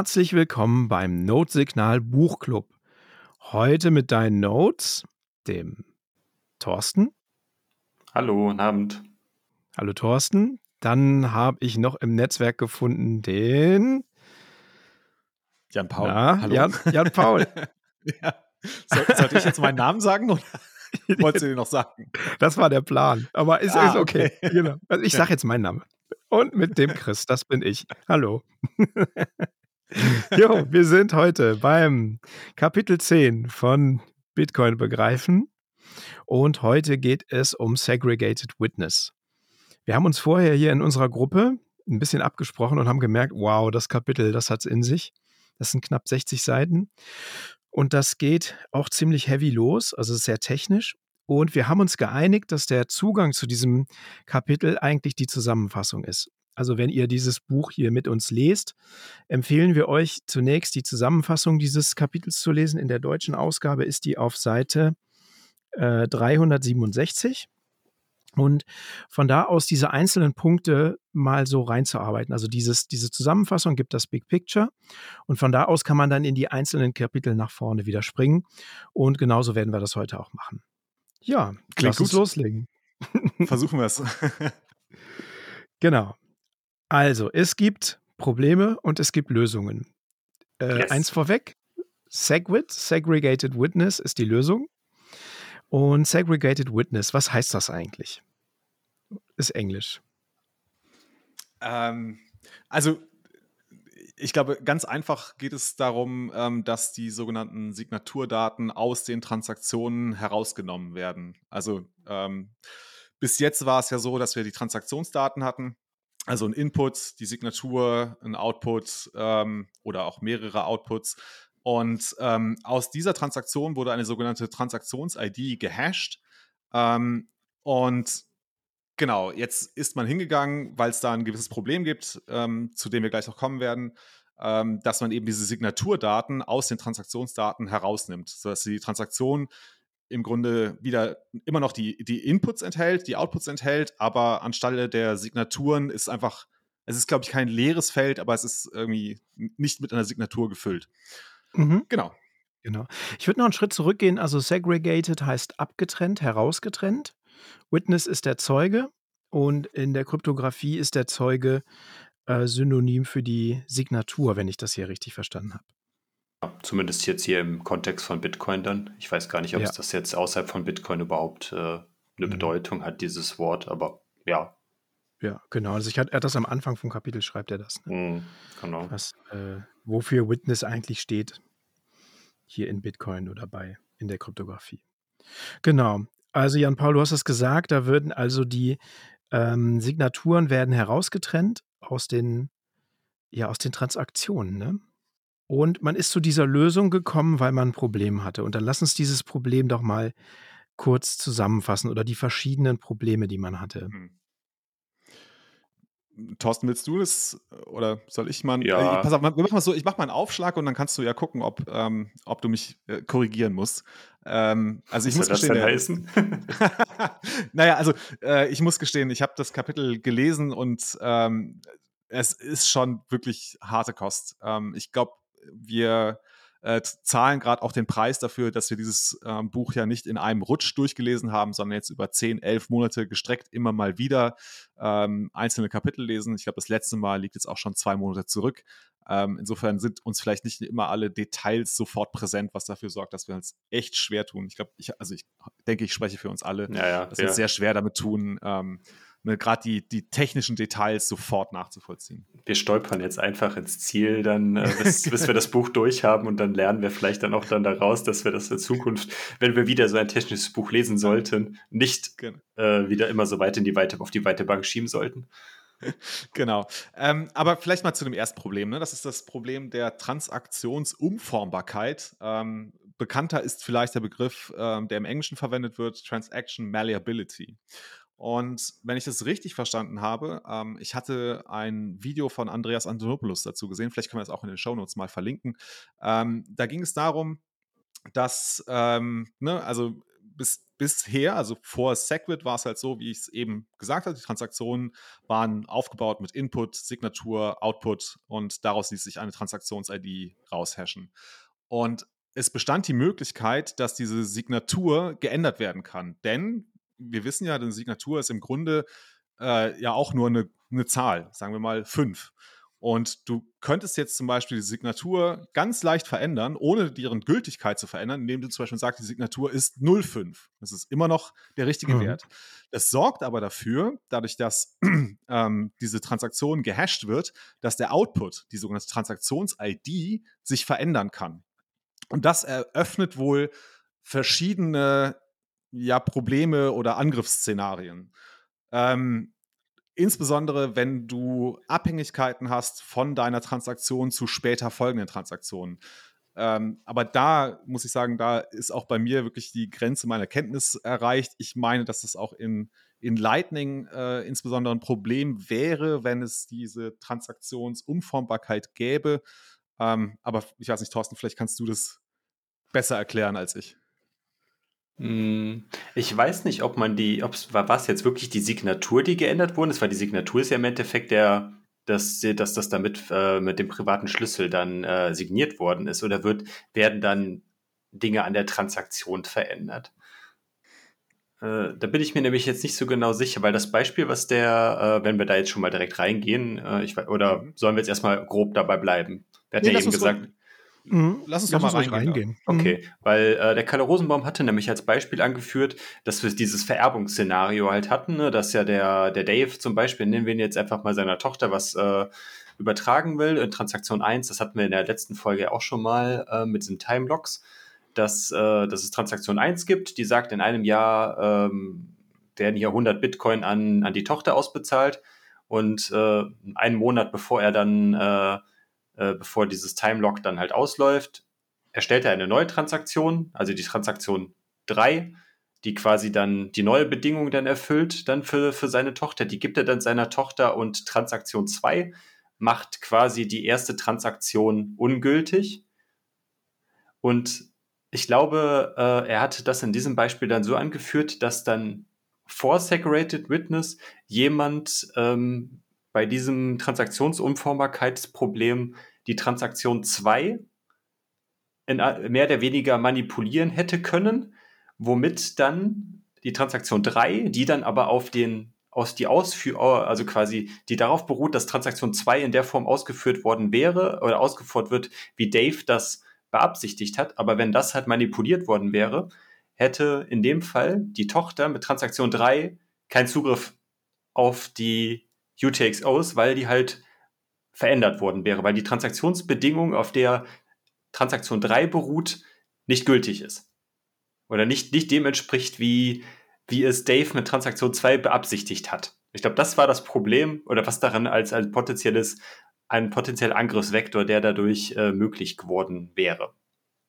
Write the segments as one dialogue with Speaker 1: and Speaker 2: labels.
Speaker 1: Herzlich willkommen beim Notsignal Buchclub. Heute mit deinen Notes, dem Thorsten.
Speaker 2: Hallo, guten Abend.
Speaker 1: Hallo Thorsten. Dann habe ich noch im Netzwerk gefunden den
Speaker 3: Jan Paul.
Speaker 1: Na, Hallo. Jan, Jan Paul.
Speaker 3: ja. Soll, sollte ich jetzt meinen Namen sagen oder wolltest du den noch sagen?
Speaker 1: Das war der Plan, aber ist, ah, ist okay. okay. Genau. Also ich sage jetzt meinen Namen. Und mit dem Chris, das bin ich. Hallo. Jo, wir sind heute beim Kapitel 10 von Bitcoin begreifen. Und heute geht es um Segregated Witness. Wir haben uns vorher hier in unserer Gruppe ein bisschen abgesprochen und haben gemerkt, wow, das Kapitel, das hat es in sich. Das sind knapp 60 Seiten. Und das geht auch ziemlich heavy los, also sehr technisch. Und wir haben uns geeinigt, dass der Zugang zu diesem Kapitel eigentlich die Zusammenfassung ist. Also wenn ihr dieses Buch hier mit uns lest, empfehlen wir euch zunächst die Zusammenfassung dieses Kapitels zu lesen. In der deutschen Ausgabe ist die auf Seite äh, 367. Und von da aus diese einzelnen Punkte mal so reinzuarbeiten. Also dieses, diese Zusammenfassung gibt das Big Picture. Und von da aus kann man dann in die einzelnen Kapitel nach vorne wieder springen. Und genauso werden wir das heute auch machen. Ja, Klingt lass gut. uns loslegen.
Speaker 3: Versuchen wir es.
Speaker 1: genau. Also, es gibt Probleme und es gibt Lösungen. Äh, yes. Eins vorweg: SegWit, Segregated Witness, ist die Lösung. Und Segregated Witness, was heißt das eigentlich? Ist Englisch.
Speaker 3: Ähm, also, ich glaube, ganz einfach geht es darum, ähm, dass die sogenannten Signaturdaten aus den Transaktionen herausgenommen werden. Also ähm, bis jetzt war es ja so, dass wir die Transaktionsdaten hatten, also ein Input, die Signatur, ein Output ähm, oder auch mehrere Outputs. Und ähm, aus dieser Transaktion wurde eine sogenannte Transaktions-ID gehasht. Ähm, und Genau, jetzt ist man hingegangen, weil es da ein gewisses Problem gibt, ähm, zu dem wir gleich noch kommen werden, ähm, dass man eben diese Signaturdaten aus den Transaktionsdaten herausnimmt, sodass die Transaktion im Grunde wieder immer noch die, die Inputs enthält, die Outputs enthält, aber anstelle der Signaturen ist einfach, es ist, glaube ich, kein leeres Feld, aber es ist irgendwie nicht mit einer Signatur gefüllt.
Speaker 1: Mhm. Genau. Genau. Ich würde noch einen Schritt zurückgehen. Also segregated heißt abgetrennt, herausgetrennt. Witness ist der Zeuge und in der Kryptographie ist der Zeuge äh, synonym für die Signatur, wenn ich das hier richtig verstanden habe.
Speaker 2: Zumindest jetzt hier im Kontext von Bitcoin dann. Ich weiß gar nicht, ob ja. es das jetzt außerhalb von Bitcoin überhaupt äh, eine mhm. Bedeutung hat, dieses Wort, aber ja.
Speaker 1: Ja, genau. Also ich hat, er hat das am Anfang vom Kapitel, schreibt er das. Ne?
Speaker 2: Mhm, genau.
Speaker 1: Was, äh, wofür Witness eigentlich steht. Hier in Bitcoin oder bei in der Kryptographie. Genau. Also Jan Paul, du hast es gesagt, da würden also die ähm, Signaturen werden herausgetrennt aus den, ja, aus den Transaktionen, ne? Und man ist zu dieser Lösung gekommen, weil man ein Problem hatte. Und dann lass uns dieses Problem doch mal kurz zusammenfassen oder die verschiedenen Probleme, die man hatte. Mhm.
Speaker 3: Thorsten, willst du das oder soll ich mal? Ja. Äh, pass auf, wir machen mal so, ich mache mal einen Aufschlag und dann kannst du ja gucken, ob, ähm, ob du mich äh, korrigieren musst. Ähm, also ich Was muss gestehen,
Speaker 2: das denn heißen?
Speaker 3: naja, also äh, ich muss gestehen, ich habe das Kapitel gelesen und ähm, es ist schon wirklich harte Kost. Ähm, ich glaube, wir äh, zahlen gerade auch den Preis dafür, dass wir dieses äh, Buch ja nicht in einem Rutsch durchgelesen haben, sondern jetzt über zehn, elf Monate gestreckt immer mal wieder ähm, einzelne Kapitel lesen. Ich glaube, das letzte Mal liegt jetzt auch schon zwei Monate zurück. Ähm, insofern sind uns vielleicht nicht immer alle Details sofort präsent, was dafür sorgt, dass wir uns echt schwer tun. Ich glaube, ich, also ich denke, ich spreche für uns alle,
Speaker 2: ja, ja,
Speaker 3: dass wir ja. sehr schwer damit tun, ähm, ne, gerade die, die technischen Details sofort nachzuvollziehen.
Speaker 2: Wir stolpern jetzt einfach ins Ziel, dann, äh, bis, bis, wir das Buch durchhaben und dann lernen wir vielleicht dann auch dann daraus, dass wir das in Zukunft, wenn wir wieder so ein technisches Buch lesen sollten, nicht genau. äh, wieder immer so weit in die weite, auf die weite Bank schieben sollten.
Speaker 3: Genau. Ähm, aber vielleicht mal zu dem ersten Problem. Ne? Das ist das Problem der Transaktionsumformbarkeit. Ähm, bekannter ist vielleicht der Begriff, ähm, der im Englischen verwendet wird, Transaction Malleability. Und wenn ich das richtig verstanden habe, ähm, ich hatte ein Video von Andreas Antonopoulos dazu gesehen, vielleicht können wir das auch in den Shownotes mal verlinken. Ähm, da ging es darum, dass, ähm, ne, also bis, bisher, also vor Segwit war es halt so, wie ich es eben gesagt habe, die Transaktionen waren aufgebaut mit Input, Signatur, Output und daraus ließ sich eine Transaktions-ID raushashen. Und es bestand die Möglichkeit, dass diese Signatur geändert werden kann. Denn wir wissen ja, eine Signatur ist im Grunde äh, ja auch nur eine, eine Zahl, sagen wir mal fünf. Und du könntest jetzt zum Beispiel die Signatur ganz leicht verändern, ohne deren Gültigkeit zu verändern, indem du zum Beispiel sagst, die Signatur ist 0,5. Das ist immer noch der richtige mhm. Wert. Das sorgt aber dafür, dadurch, dass ähm, diese Transaktion gehasht wird, dass der Output, die sogenannte Transaktions-ID, sich verändern kann. Und das eröffnet wohl verschiedene ja, Probleme oder Angriffsszenarien. Ähm, insbesondere wenn du Abhängigkeiten hast von deiner Transaktion zu später folgenden Transaktionen. Ähm, aber da muss ich sagen, da ist auch bei mir wirklich die Grenze meiner Kenntnis erreicht. Ich meine, dass es auch in, in Lightning äh, insbesondere ein Problem wäre, wenn es diese Transaktionsumformbarkeit gäbe. Ähm, aber ich weiß nicht, Thorsten, vielleicht kannst du das besser erklären als ich.
Speaker 2: Ich weiß nicht, ob man die, ob es war, war es jetzt wirklich die Signatur, die geändert wurde? Es war die Signatur ist ja im Endeffekt der, dass, dass das damit äh, mit dem privaten Schlüssel dann äh, signiert worden ist oder wird, werden dann Dinge an der Transaktion verändert? Äh, da bin ich mir nämlich jetzt nicht so genau sicher, weil das Beispiel, was der, äh, wenn wir da jetzt schon mal direkt reingehen, äh, ich, oder mhm. sollen wir jetzt erstmal grob dabei bleiben? Wir hatten nee, ja eben gesagt,
Speaker 1: Mhm. Lass uns doch mal reingehen. reingehen.
Speaker 2: Okay, mhm. weil äh, der Kalle Rosenbaum hatte nämlich als Beispiel angeführt, dass wir dieses Vererbungsszenario halt hatten, ne? dass ja der, der Dave zum Beispiel, nehmen wir ihn jetzt einfach mal seiner Tochter was äh, übertragen will, in Transaktion 1, das hatten wir in der letzten Folge auch schon mal äh, mit diesen Timelocks, dass, äh, dass es Transaktion 1 gibt, die sagt, in einem Jahr ähm, werden hier 100 Bitcoin an, an die Tochter ausbezahlt und äh, einen Monat bevor er dann äh, bevor dieses Timelock dann halt ausläuft, erstellt er eine neue Transaktion, also die Transaktion 3, die quasi dann die neue Bedingung dann erfüllt, dann für, für seine Tochter. Die gibt er dann seiner Tochter und Transaktion 2 macht quasi die erste Transaktion ungültig. Und ich glaube, äh, er hatte das in diesem Beispiel dann so angeführt, dass dann vor Segregated Witness jemand ähm, bei diesem Transaktionsumformbarkeitsproblem die Transaktion 2 in, mehr oder weniger manipulieren hätte können, womit dann die Transaktion 3, die dann aber auf den aus die Ausführ also quasi die darauf beruht, dass Transaktion 2 in der Form ausgeführt worden wäre oder ausgeführt wird, wie Dave das beabsichtigt hat, aber wenn das halt manipuliert worden wäre, hätte in dem Fall die Tochter mit Transaktion 3 keinen Zugriff auf die UTXOs, weil die halt verändert worden wäre, weil die Transaktionsbedingung, auf der Transaktion 3 beruht, nicht gültig ist. Oder nicht, nicht dem entspricht, wie, wie es Dave mit Transaktion 2 beabsichtigt hat. Ich glaube, das war das Problem oder was daran als ein potenzielles, ein potenzieller Angriffsvektor, der dadurch äh, möglich geworden wäre.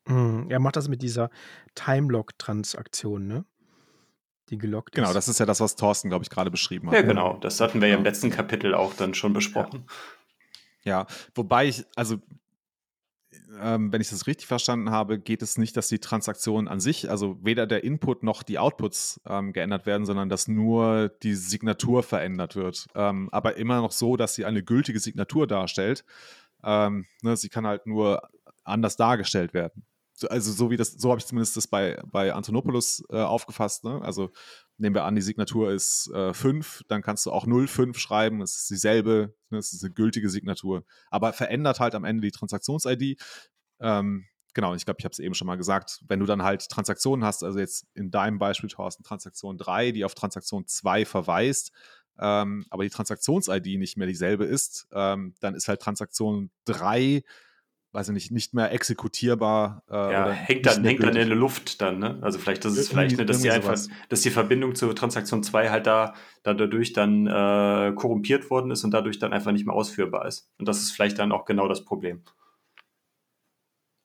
Speaker 1: Hm, er macht das mit dieser Timelock-Transaktion, ne?
Speaker 3: Die gelockt Genau, das ist ja das, was Thorsten, glaube ich, gerade beschrieben hat.
Speaker 2: Ja, genau. Das hatten wir ja im letzten Kapitel auch dann schon besprochen. Ja.
Speaker 3: Ja, wobei ich, also ähm, wenn ich das richtig verstanden habe, geht es nicht, dass die Transaktionen an sich, also weder der Input noch die Outputs ähm, geändert werden, sondern dass nur die Signatur verändert wird. Ähm, aber immer noch so, dass sie eine gültige Signatur darstellt. Ähm, ne, sie kann halt nur anders dargestellt werden also so wie das, so habe ich zumindest das bei, bei Antonopoulos äh, aufgefasst. Ne? Also nehmen wir an, die Signatur ist 5, äh, dann kannst du auch 05 schreiben, es ist dieselbe, ne? es ist eine gültige Signatur, aber verändert halt am Ende die Transaktions-ID. Ähm, genau, ich glaube, ich habe es eben schon mal gesagt, wenn du dann halt Transaktionen hast, also jetzt in deinem Beispiel, Thorsten, Transaktion 3, die auf Transaktion 2 verweist, ähm, aber die Transaktions-ID nicht mehr dieselbe ist, ähm, dann ist halt Transaktion 3 weiß ich nicht, nicht mehr exekutierbar.
Speaker 2: Äh, ja, hängt dann, hängt dann in der Luft dann, ne? Also vielleicht das ist vielleicht, ne, dass die einfach, dass die Verbindung zur Transaktion 2 halt da, da dadurch dann äh, korrumpiert worden ist und dadurch dann einfach nicht mehr ausführbar ist. Und das ist vielleicht dann auch genau das Problem.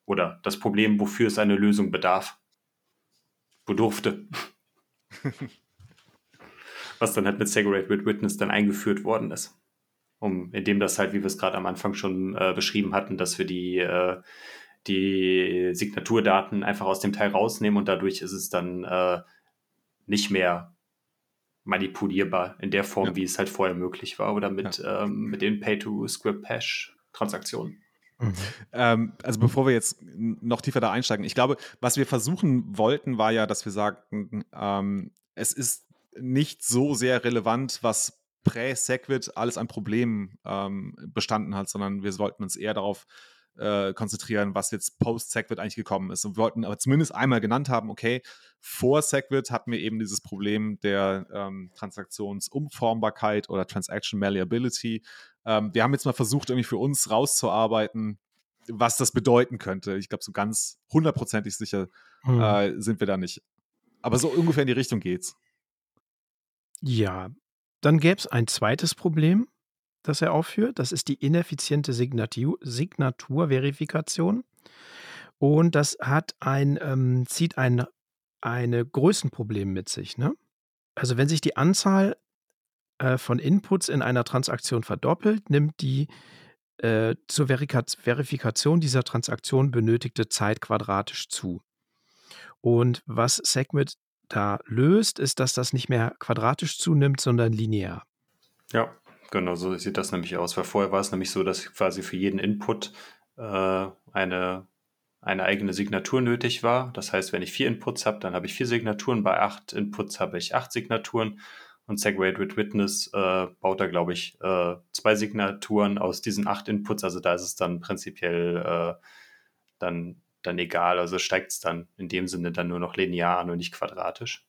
Speaker 2: Oder das Problem, wofür es eine Lösung bedarf. Bedurfte. Was dann halt mit Segregate Witness dann eingeführt worden ist um, indem das halt, wie wir es gerade am Anfang schon äh, beschrieben hatten, dass wir die, äh, die Signaturdaten einfach aus dem Teil rausnehmen und dadurch ist es dann äh, nicht mehr manipulierbar in der Form, ja. wie es halt vorher möglich war oder mit, ja. ähm, mit den Pay-to-Script-Hash-Transaktionen.
Speaker 3: Mhm. Ähm, also bevor wir jetzt noch tiefer da einsteigen, ich glaube, was wir versuchen wollten, war ja, dass wir sagten, ähm, es ist nicht so sehr relevant, was prä-Segwit alles an Problemen ähm, bestanden hat, sondern wir wollten uns eher darauf äh, konzentrieren, was jetzt post-Segwit eigentlich gekommen ist. Und wir wollten aber zumindest einmal genannt haben, okay, vor Segwit hatten wir eben dieses Problem der ähm, Transaktionsumformbarkeit oder Transaction Malleability. Ähm, wir haben jetzt mal versucht, irgendwie für uns rauszuarbeiten, was das bedeuten könnte. Ich glaube, so ganz hundertprozentig sicher hm. äh, sind wir da nicht. Aber so ungefähr in die Richtung geht's.
Speaker 1: Ja, dann gäbe es ein zweites Problem, das er aufführt. Das ist die ineffiziente Signatur Signaturverifikation. Und das hat ein, ähm, zieht ein, eine Größenproblem mit sich. Ne? Also wenn sich die Anzahl äh, von Inputs in einer Transaktion verdoppelt, nimmt die äh, zur Verifikation dieser Transaktion benötigte Zeit quadratisch zu. Und was Segwit da löst, ist, dass das nicht mehr quadratisch zunimmt, sondern linear.
Speaker 2: Ja, genau, so sieht das nämlich aus. Weil vorher war es nämlich so, dass quasi für jeden Input äh, eine, eine eigene Signatur nötig war. Das heißt, wenn ich vier Inputs habe, dann habe ich vier Signaturen. Bei acht Inputs habe ich acht Signaturen. Und Segregated Witness äh, baut da, glaube ich, äh, zwei Signaturen aus diesen acht Inputs. Also da ist es dann prinzipiell äh, dann dann egal. Also steigt es dann in dem Sinne dann nur noch linear an und nicht quadratisch.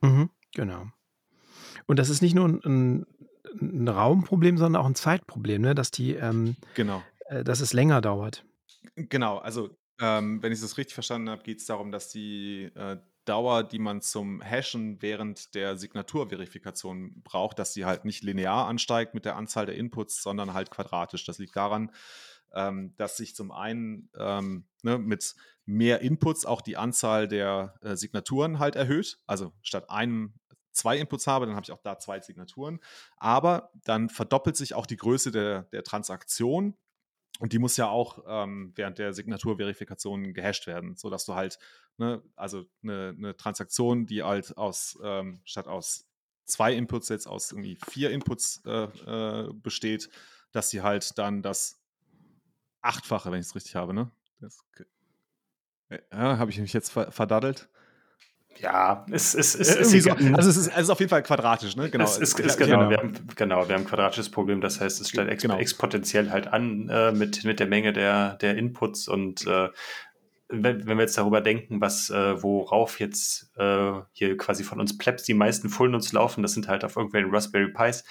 Speaker 1: Mhm, genau. Und das ist nicht nur ein, ein Raumproblem, sondern auch ein Zeitproblem, ne? dass die, ähm,
Speaker 3: genau.
Speaker 1: Äh, dass es länger dauert.
Speaker 3: Genau, also ähm, wenn ich das richtig verstanden habe, geht es darum, dass die äh, Dauer, die man zum Hashen während der Signaturverifikation braucht, dass sie halt nicht linear ansteigt mit der Anzahl der Inputs, sondern halt quadratisch. Das liegt daran, ähm, dass sich zum einen ähm, ne, mit mehr Inputs auch die Anzahl der äh, Signaturen halt erhöht. Also statt einem zwei Inputs habe, dann habe ich auch da zwei Signaturen. Aber dann verdoppelt sich auch die Größe der, der Transaktion. Und die muss ja auch ähm, während der Signaturverifikation gehasht werden, sodass du halt, ne, also eine, eine, Transaktion, die halt aus, ähm, statt aus zwei Inputs jetzt aus irgendwie vier Inputs äh, äh, besteht, dass sie halt dann das Achtfache, wenn ich es richtig habe, ne? Das, ja, habe ich mich jetzt verdaddelt?
Speaker 2: Ja, es ist,
Speaker 3: es ist, ist so, also es ist, es ist auf jeden Fall quadratisch, ne?
Speaker 2: Genau. Es ist, ist genau, genau. Wir haben, genau, wir haben ein quadratisches Problem, das heißt, es steigt genau. exponentiell halt an äh, mit, mit der Menge der, der Inputs und äh, wenn, wenn wir jetzt darüber denken, was, äh, worauf jetzt äh, hier quasi von uns Plebs die meisten Full Nodes laufen, das sind halt auf irgendwelchen Raspberry Pis.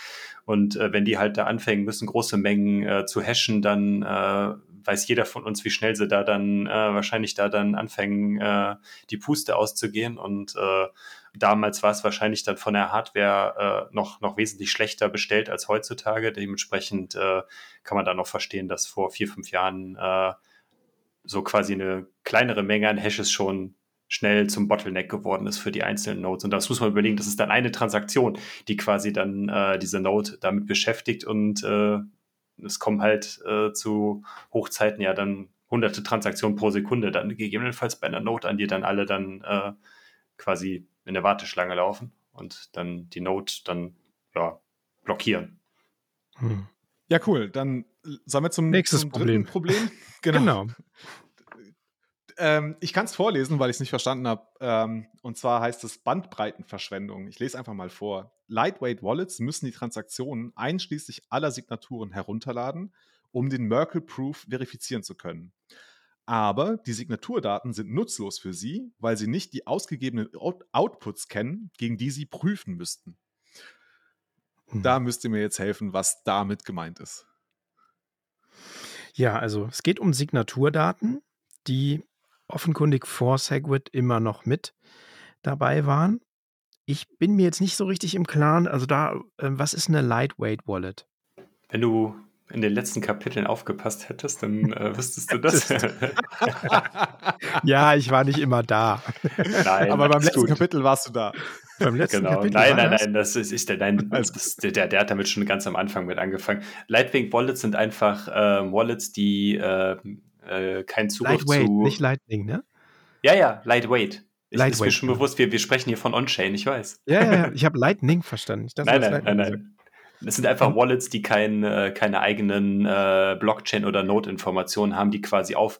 Speaker 2: Und äh, wenn die halt da anfangen müssen, große Mengen äh, zu hashen, dann äh, weiß jeder von uns, wie schnell sie da dann äh, wahrscheinlich da dann anfangen, äh, die Puste auszugehen. Und äh, damals war es wahrscheinlich dann von der Hardware äh, noch, noch wesentlich schlechter bestellt als heutzutage. Dementsprechend äh, kann man da noch verstehen, dass vor vier, fünf Jahren äh, so quasi eine kleinere Menge an Hashes schon schnell zum Bottleneck geworden ist für die einzelnen Nodes. Und das muss man überlegen, das ist dann eine Transaktion, die quasi dann äh, diese Node damit beschäftigt und äh, es kommen halt äh, zu Hochzeiten ja dann hunderte Transaktionen pro Sekunde dann gegebenenfalls bei einer Node an, die dann alle dann äh, quasi in der Warteschlange laufen und dann die Node dann ja blockieren.
Speaker 3: Hm. Ja, cool. Dann sollen wir zum
Speaker 1: nächsten Problem.
Speaker 3: Problem. Genau. genau. Ähm, ich kann es vorlesen, weil ich es nicht verstanden habe. Ähm, und zwar heißt es Bandbreitenverschwendung. Ich lese einfach mal vor. Lightweight Wallets müssen die Transaktionen einschließlich aller Signaturen herunterladen, um den Merkle-Proof verifizieren zu können. Aber die Signaturdaten sind nutzlos für sie, weil sie nicht die ausgegebenen Out Outputs kennen, gegen die sie prüfen müssten. Hm. Da müsst ihr mir jetzt helfen, was damit gemeint ist.
Speaker 1: Ja, also es geht um Signaturdaten, die offenkundig vor Segwit immer noch mit dabei waren. Ich bin mir jetzt nicht so richtig im Klaren, also da, äh, was ist eine Lightweight Wallet?
Speaker 2: Wenn du in den letzten Kapiteln aufgepasst hättest, dann äh, wüsstest du das.
Speaker 1: ja, ich war nicht immer da.
Speaker 3: Nein, aber beim letzten gut. Kapitel warst du da.
Speaker 2: Beim letzten genau. Kapitel nein, nein, nein, das ist, ist der, nein, das, der, der hat damit schon ganz am Anfang mit angefangen. Lightweight Wallets sind einfach äh, Wallets, die äh, äh, keinen Zugriff
Speaker 1: Lightweight,
Speaker 2: zu.
Speaker 1: Nicht Lightning, ne?
Speaker 2: Ja, ja, Lightweight. Ich, ist mir schon bewusst, wir, wir sprechen hier von On-Chain, ich weiß.
Speaker 1: Ja, ja, ja. ich habe Lightning verstanden.
Speaker 2: Dachte, nein, nein, nein, nein. Das sind einfach Wallets, die kein, äh, keine eigenen äh, Blockchain- oder Node-Informationen haben, die quasi auf.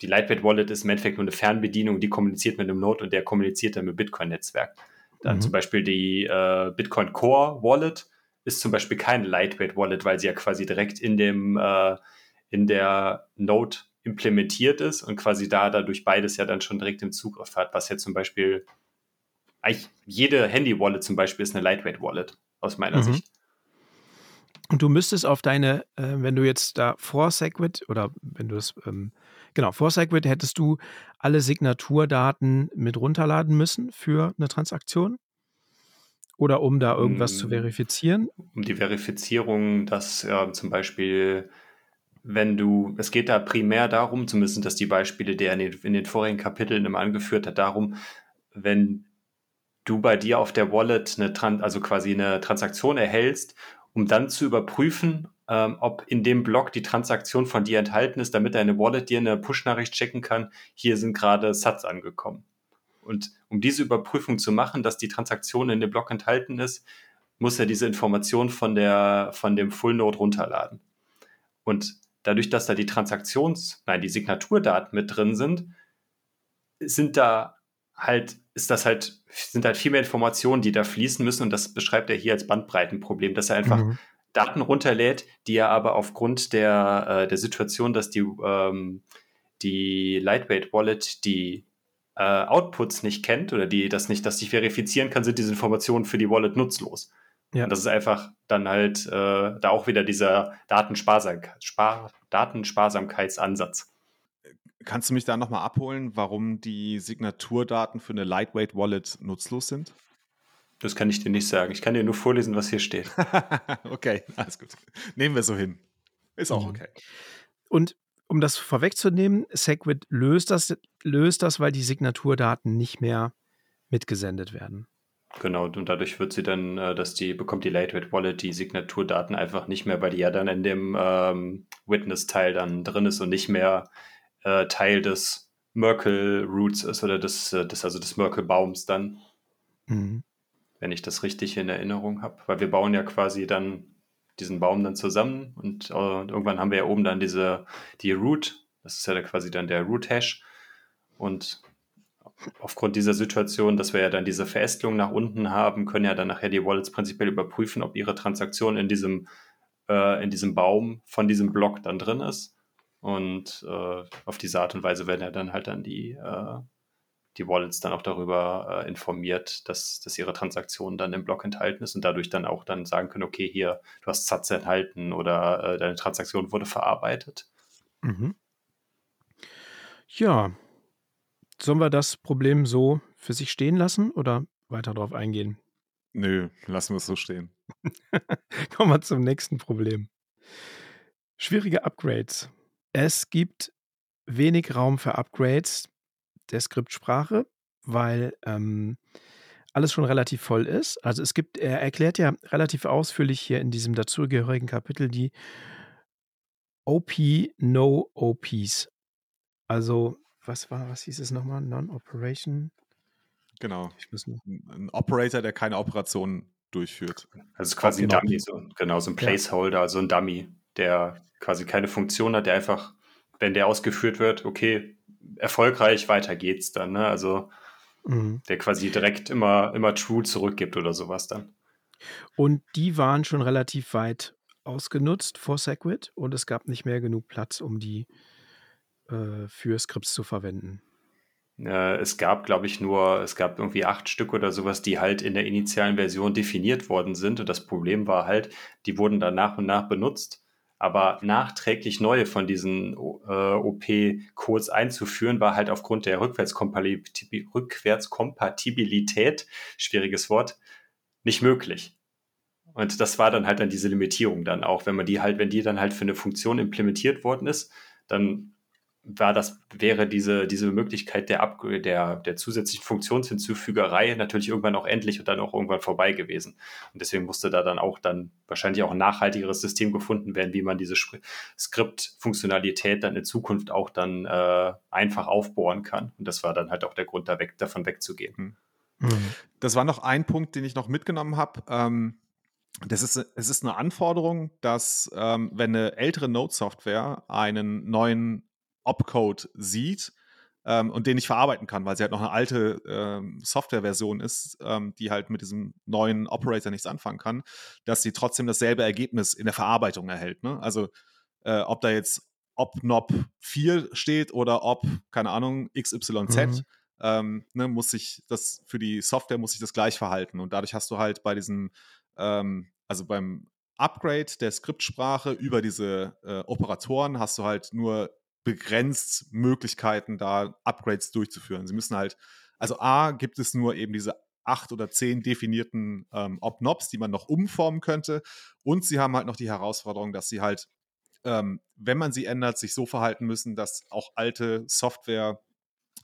Speaker 2: Die Lightweight Wallet ist im Endeffekt nur eine Fernbedienung, die kommuniziert mit einem Node und der kommuniziert dann mit Bitcoin-Netzwerk. Dann mhm. zum Beispiel die äh, Bitcoin Core Wallet ist zum Beispiel keine Lightweight Wallet, weil sie ja quasi direkt in dem äh, in der Node implementiert ist und quasi da dadurch beides ja dann schon direkt im Zugriff hat, was ja zum Beispiel eigentlich jede Handy-Wallet zum Beispiel ist eine Lightweight-Wallet aus meiner mhm. Sicht.
Speaker 1: Und du müsstest auf deine, äh, wenn du jetzt da vor Segwit oder wenn du es, ähm, genau, vor Segwit hättest du alle Signaturdaten mit runterladen müssen für eine Transaktion? Oder um da irgendwas um, zu hm. verifizieren?
Speaker 2: Um die Verifizierung, dass äh, zum Beispiel wenn du, es geht da primär darum, zumindest dass die Beispiele, die er in den, in den vorigen Kapiteln immer angeführt hat, darum, wenn du bei dir auf der Wallet eine, also quasi eine Transaktion erhältst, um dann zu überprüfen, ähm, ob in dem Block die Transaktion von dir enthalten ist, damit deine Wallet dir eine Push-Nachricht checken kann, hier sind gerade Sats angekommen. Und um diese Überprüfung zu machen, dass die Transaktion in dem Block enthalten ist, muss er diese Information von, der, von dem Full Node runterladen. Und dadurch, dass da die Transaktions-, nein, die Signaturdaten mit drin sind, sind da halt, ist das halt, sind halt viel mehr Informationen, die da fließen müssen und das beschreibt er hier als Bandbreitenproblem, dass er einfach mhm. Daten runterlädt, die er aber aufgrund der, äh, der Situation, dass die, ähm, die Lightweight Wallet die äh, Outputs nicht kennt oder die das nicht, dass sich verifizieren kann, sind diese Informationen für die Wallet nutzlos. Ja. Und das ist einfach dann halt äh, da auch wieder dieser Datensparsamkeit, Spar, Datensparsamkeitsansatz.
Speaker 3: Kannst du mich da nochmal abholen, warum die Signaturdaten für eine Lightweight Wallet nutzlos sind?
Speaker 2: Das kann ich dir nicht sagen. Ich kann dir nur vorlesen, was hier steht.
Speaker 3: okay, alles gut. Nehmen wir so hin. Ist auch mhm. okay.
Speaker 1: Und um das vorwegzunehmen, Segwit löst das, löst das, weil die Signaturdaten nicht mehr mitgesendet werden.
Speaker 2: Genau, und dadurch wird sie dann, äh, dass die, bekommt die Lightweight Wallet die Signaturdaten einfach nicht mehr, weil die ja dann in dem ähm, Witness-Teil dann drin ist und nicht mehr äh, Teil des Merkle-Roots ist oder des, äh, des, also des Merkle-Baums dann. Mhm. Wenn ich das richtig in Erinnerung habe. Weil wir bauen ja quasi dann diesen Baum dann zusammen und, äh, irgendwann haben wir ja oben dann diese, die Root, das ist ja dann quasi dann der Root-Hash. Und aufgrund dieser Situation, dass wir ja dann diese Verästelung nach unten haben, können ja dann nachher die Wallets prinzipiell überprüfen, ob ihre Transaktion in diesem, äh, in diesem Baum von diesem Block dann drin ist. Und äh, auf diese Art und Weise werden ja dann halt dann die, äh, die Wallets dann auch darüber äh, informiert, dass, dass ihre Transaktion dann im Block enthalten ist und dadurch dann auch dann sagen können, okay, hier, du hast Satz enthalten oder äh, deine Transaktion wurde verarbeitet. Mhm.
Speaker 1: Ja, Sollen wir das Problem so für sich stehen lassen oder weiter darauf eingehen?
Speaker 3: Nö, lassen wir es so stehen.
Speaker 1: Kommen wir zum nächsten Problem. Schwierige Upgrades. Es gibt wenig Raum für Upgrades der Skriptsprache, weil ähm, alles schon relativ voll ist. Also es gibt, er erklärt ja relativ ausführlich hier in diesem dazugehörigen Kapitel die OP No OPs. Also was war, was hieß es nochmal? Non-Operation?
Speaker 3: Genau. Ein Operator, der keine Operation durchführt.
Speaker 2: Also quasi genau. ein Dummy, so, genau, so ein Placeholder, ja. also ein Dummy, der quasi keine Funktion hat, der einfach, wenn der ausgeführt wird, okay, erfolgreich, weiter geht's dann, ne? Also mhm. der quasi direkt immer, immer True zurückgibt oder sowas dann.
Speaker 1: Und die waren schon relativ weit ausgenutzt vor Segwit und es gab nicht mehr genug Platz, um die äh, für Skripts zu verwenden?
Speaker 2: Äh, es gab, glaube ich, nur, es gab irgendwie acht Stück oder sowas, die halt in der initialen Version definiert worden sind. Und das Problem war halt, die wurden dann nach und nach benutzt. Aber nachträglich neue von diesen äh, OP-Codes einzuführen, war halt aufgrund der Rückwärtskompatibilität, schwieriges Wort, nicht möglich. Und das war dann halt dann diese Limitierung dann auch, wenn man die halt, wenn die dann halt für eine Funktion implementiert worden ist, dann war das, wäre diese, diese Möglichkeit der, Upgrade, der, der zusätzlichen Funktionshinzufügerei natürlich irgendwann auch endlich und dann auch irgendwann vorbei gewesen. Und deswegen musste da dann auch dann wahrscheinlich auch ein nachhaltigeres System gefunden werden, wie man diese Skript-Funktionalität dann in Zukunft auch dann äh, einfach aufbohren kann. Und das war dann halt auch der Grund, da weg, davon wegzugehen. Hm.
Speaker 3: Mhm. Das war noch ein Punkt, den ich noch mitgenommen habe. Ähm, das ist, es ist eine Anforderung, dass ähm, wenn eine ältere Node-Software einen neuen Opcode sieht ähm, und den nicht verarbeiten kann, weil sie halt noch eine alte ähm, Softwareversion ist, ähm, die halt mit diesem neuen Operator nichts anfangen kann, dass sie trotzdem dasselbe Ergebnis in der Verarbeitung erhält. Ne? Also äh, ob da jetzt ob NOP 4 steht oder ob, keine Ahnung, XYZ, mhm. ähm, ne, muss sich das für die Software muss sich das gleich verhalten. Und dadurch hast du halt bei diesem, ähm, also beim Upgrade der Skriptsprache über diese äh, Operatoren hast du halt nur begrenzt Möglichkeiten, da Upgrades durchzuführen. Sie müssen halt, also A, gibt es nur eben diese acht oder zehn definierten ähm, Op-Nobs, die man noch umformen könnte. Und sie haben halt noch die Herausforderung, dass sie halt, ähm, wenn man sie ändert, sich so verhalten müssen, dass auch alte Software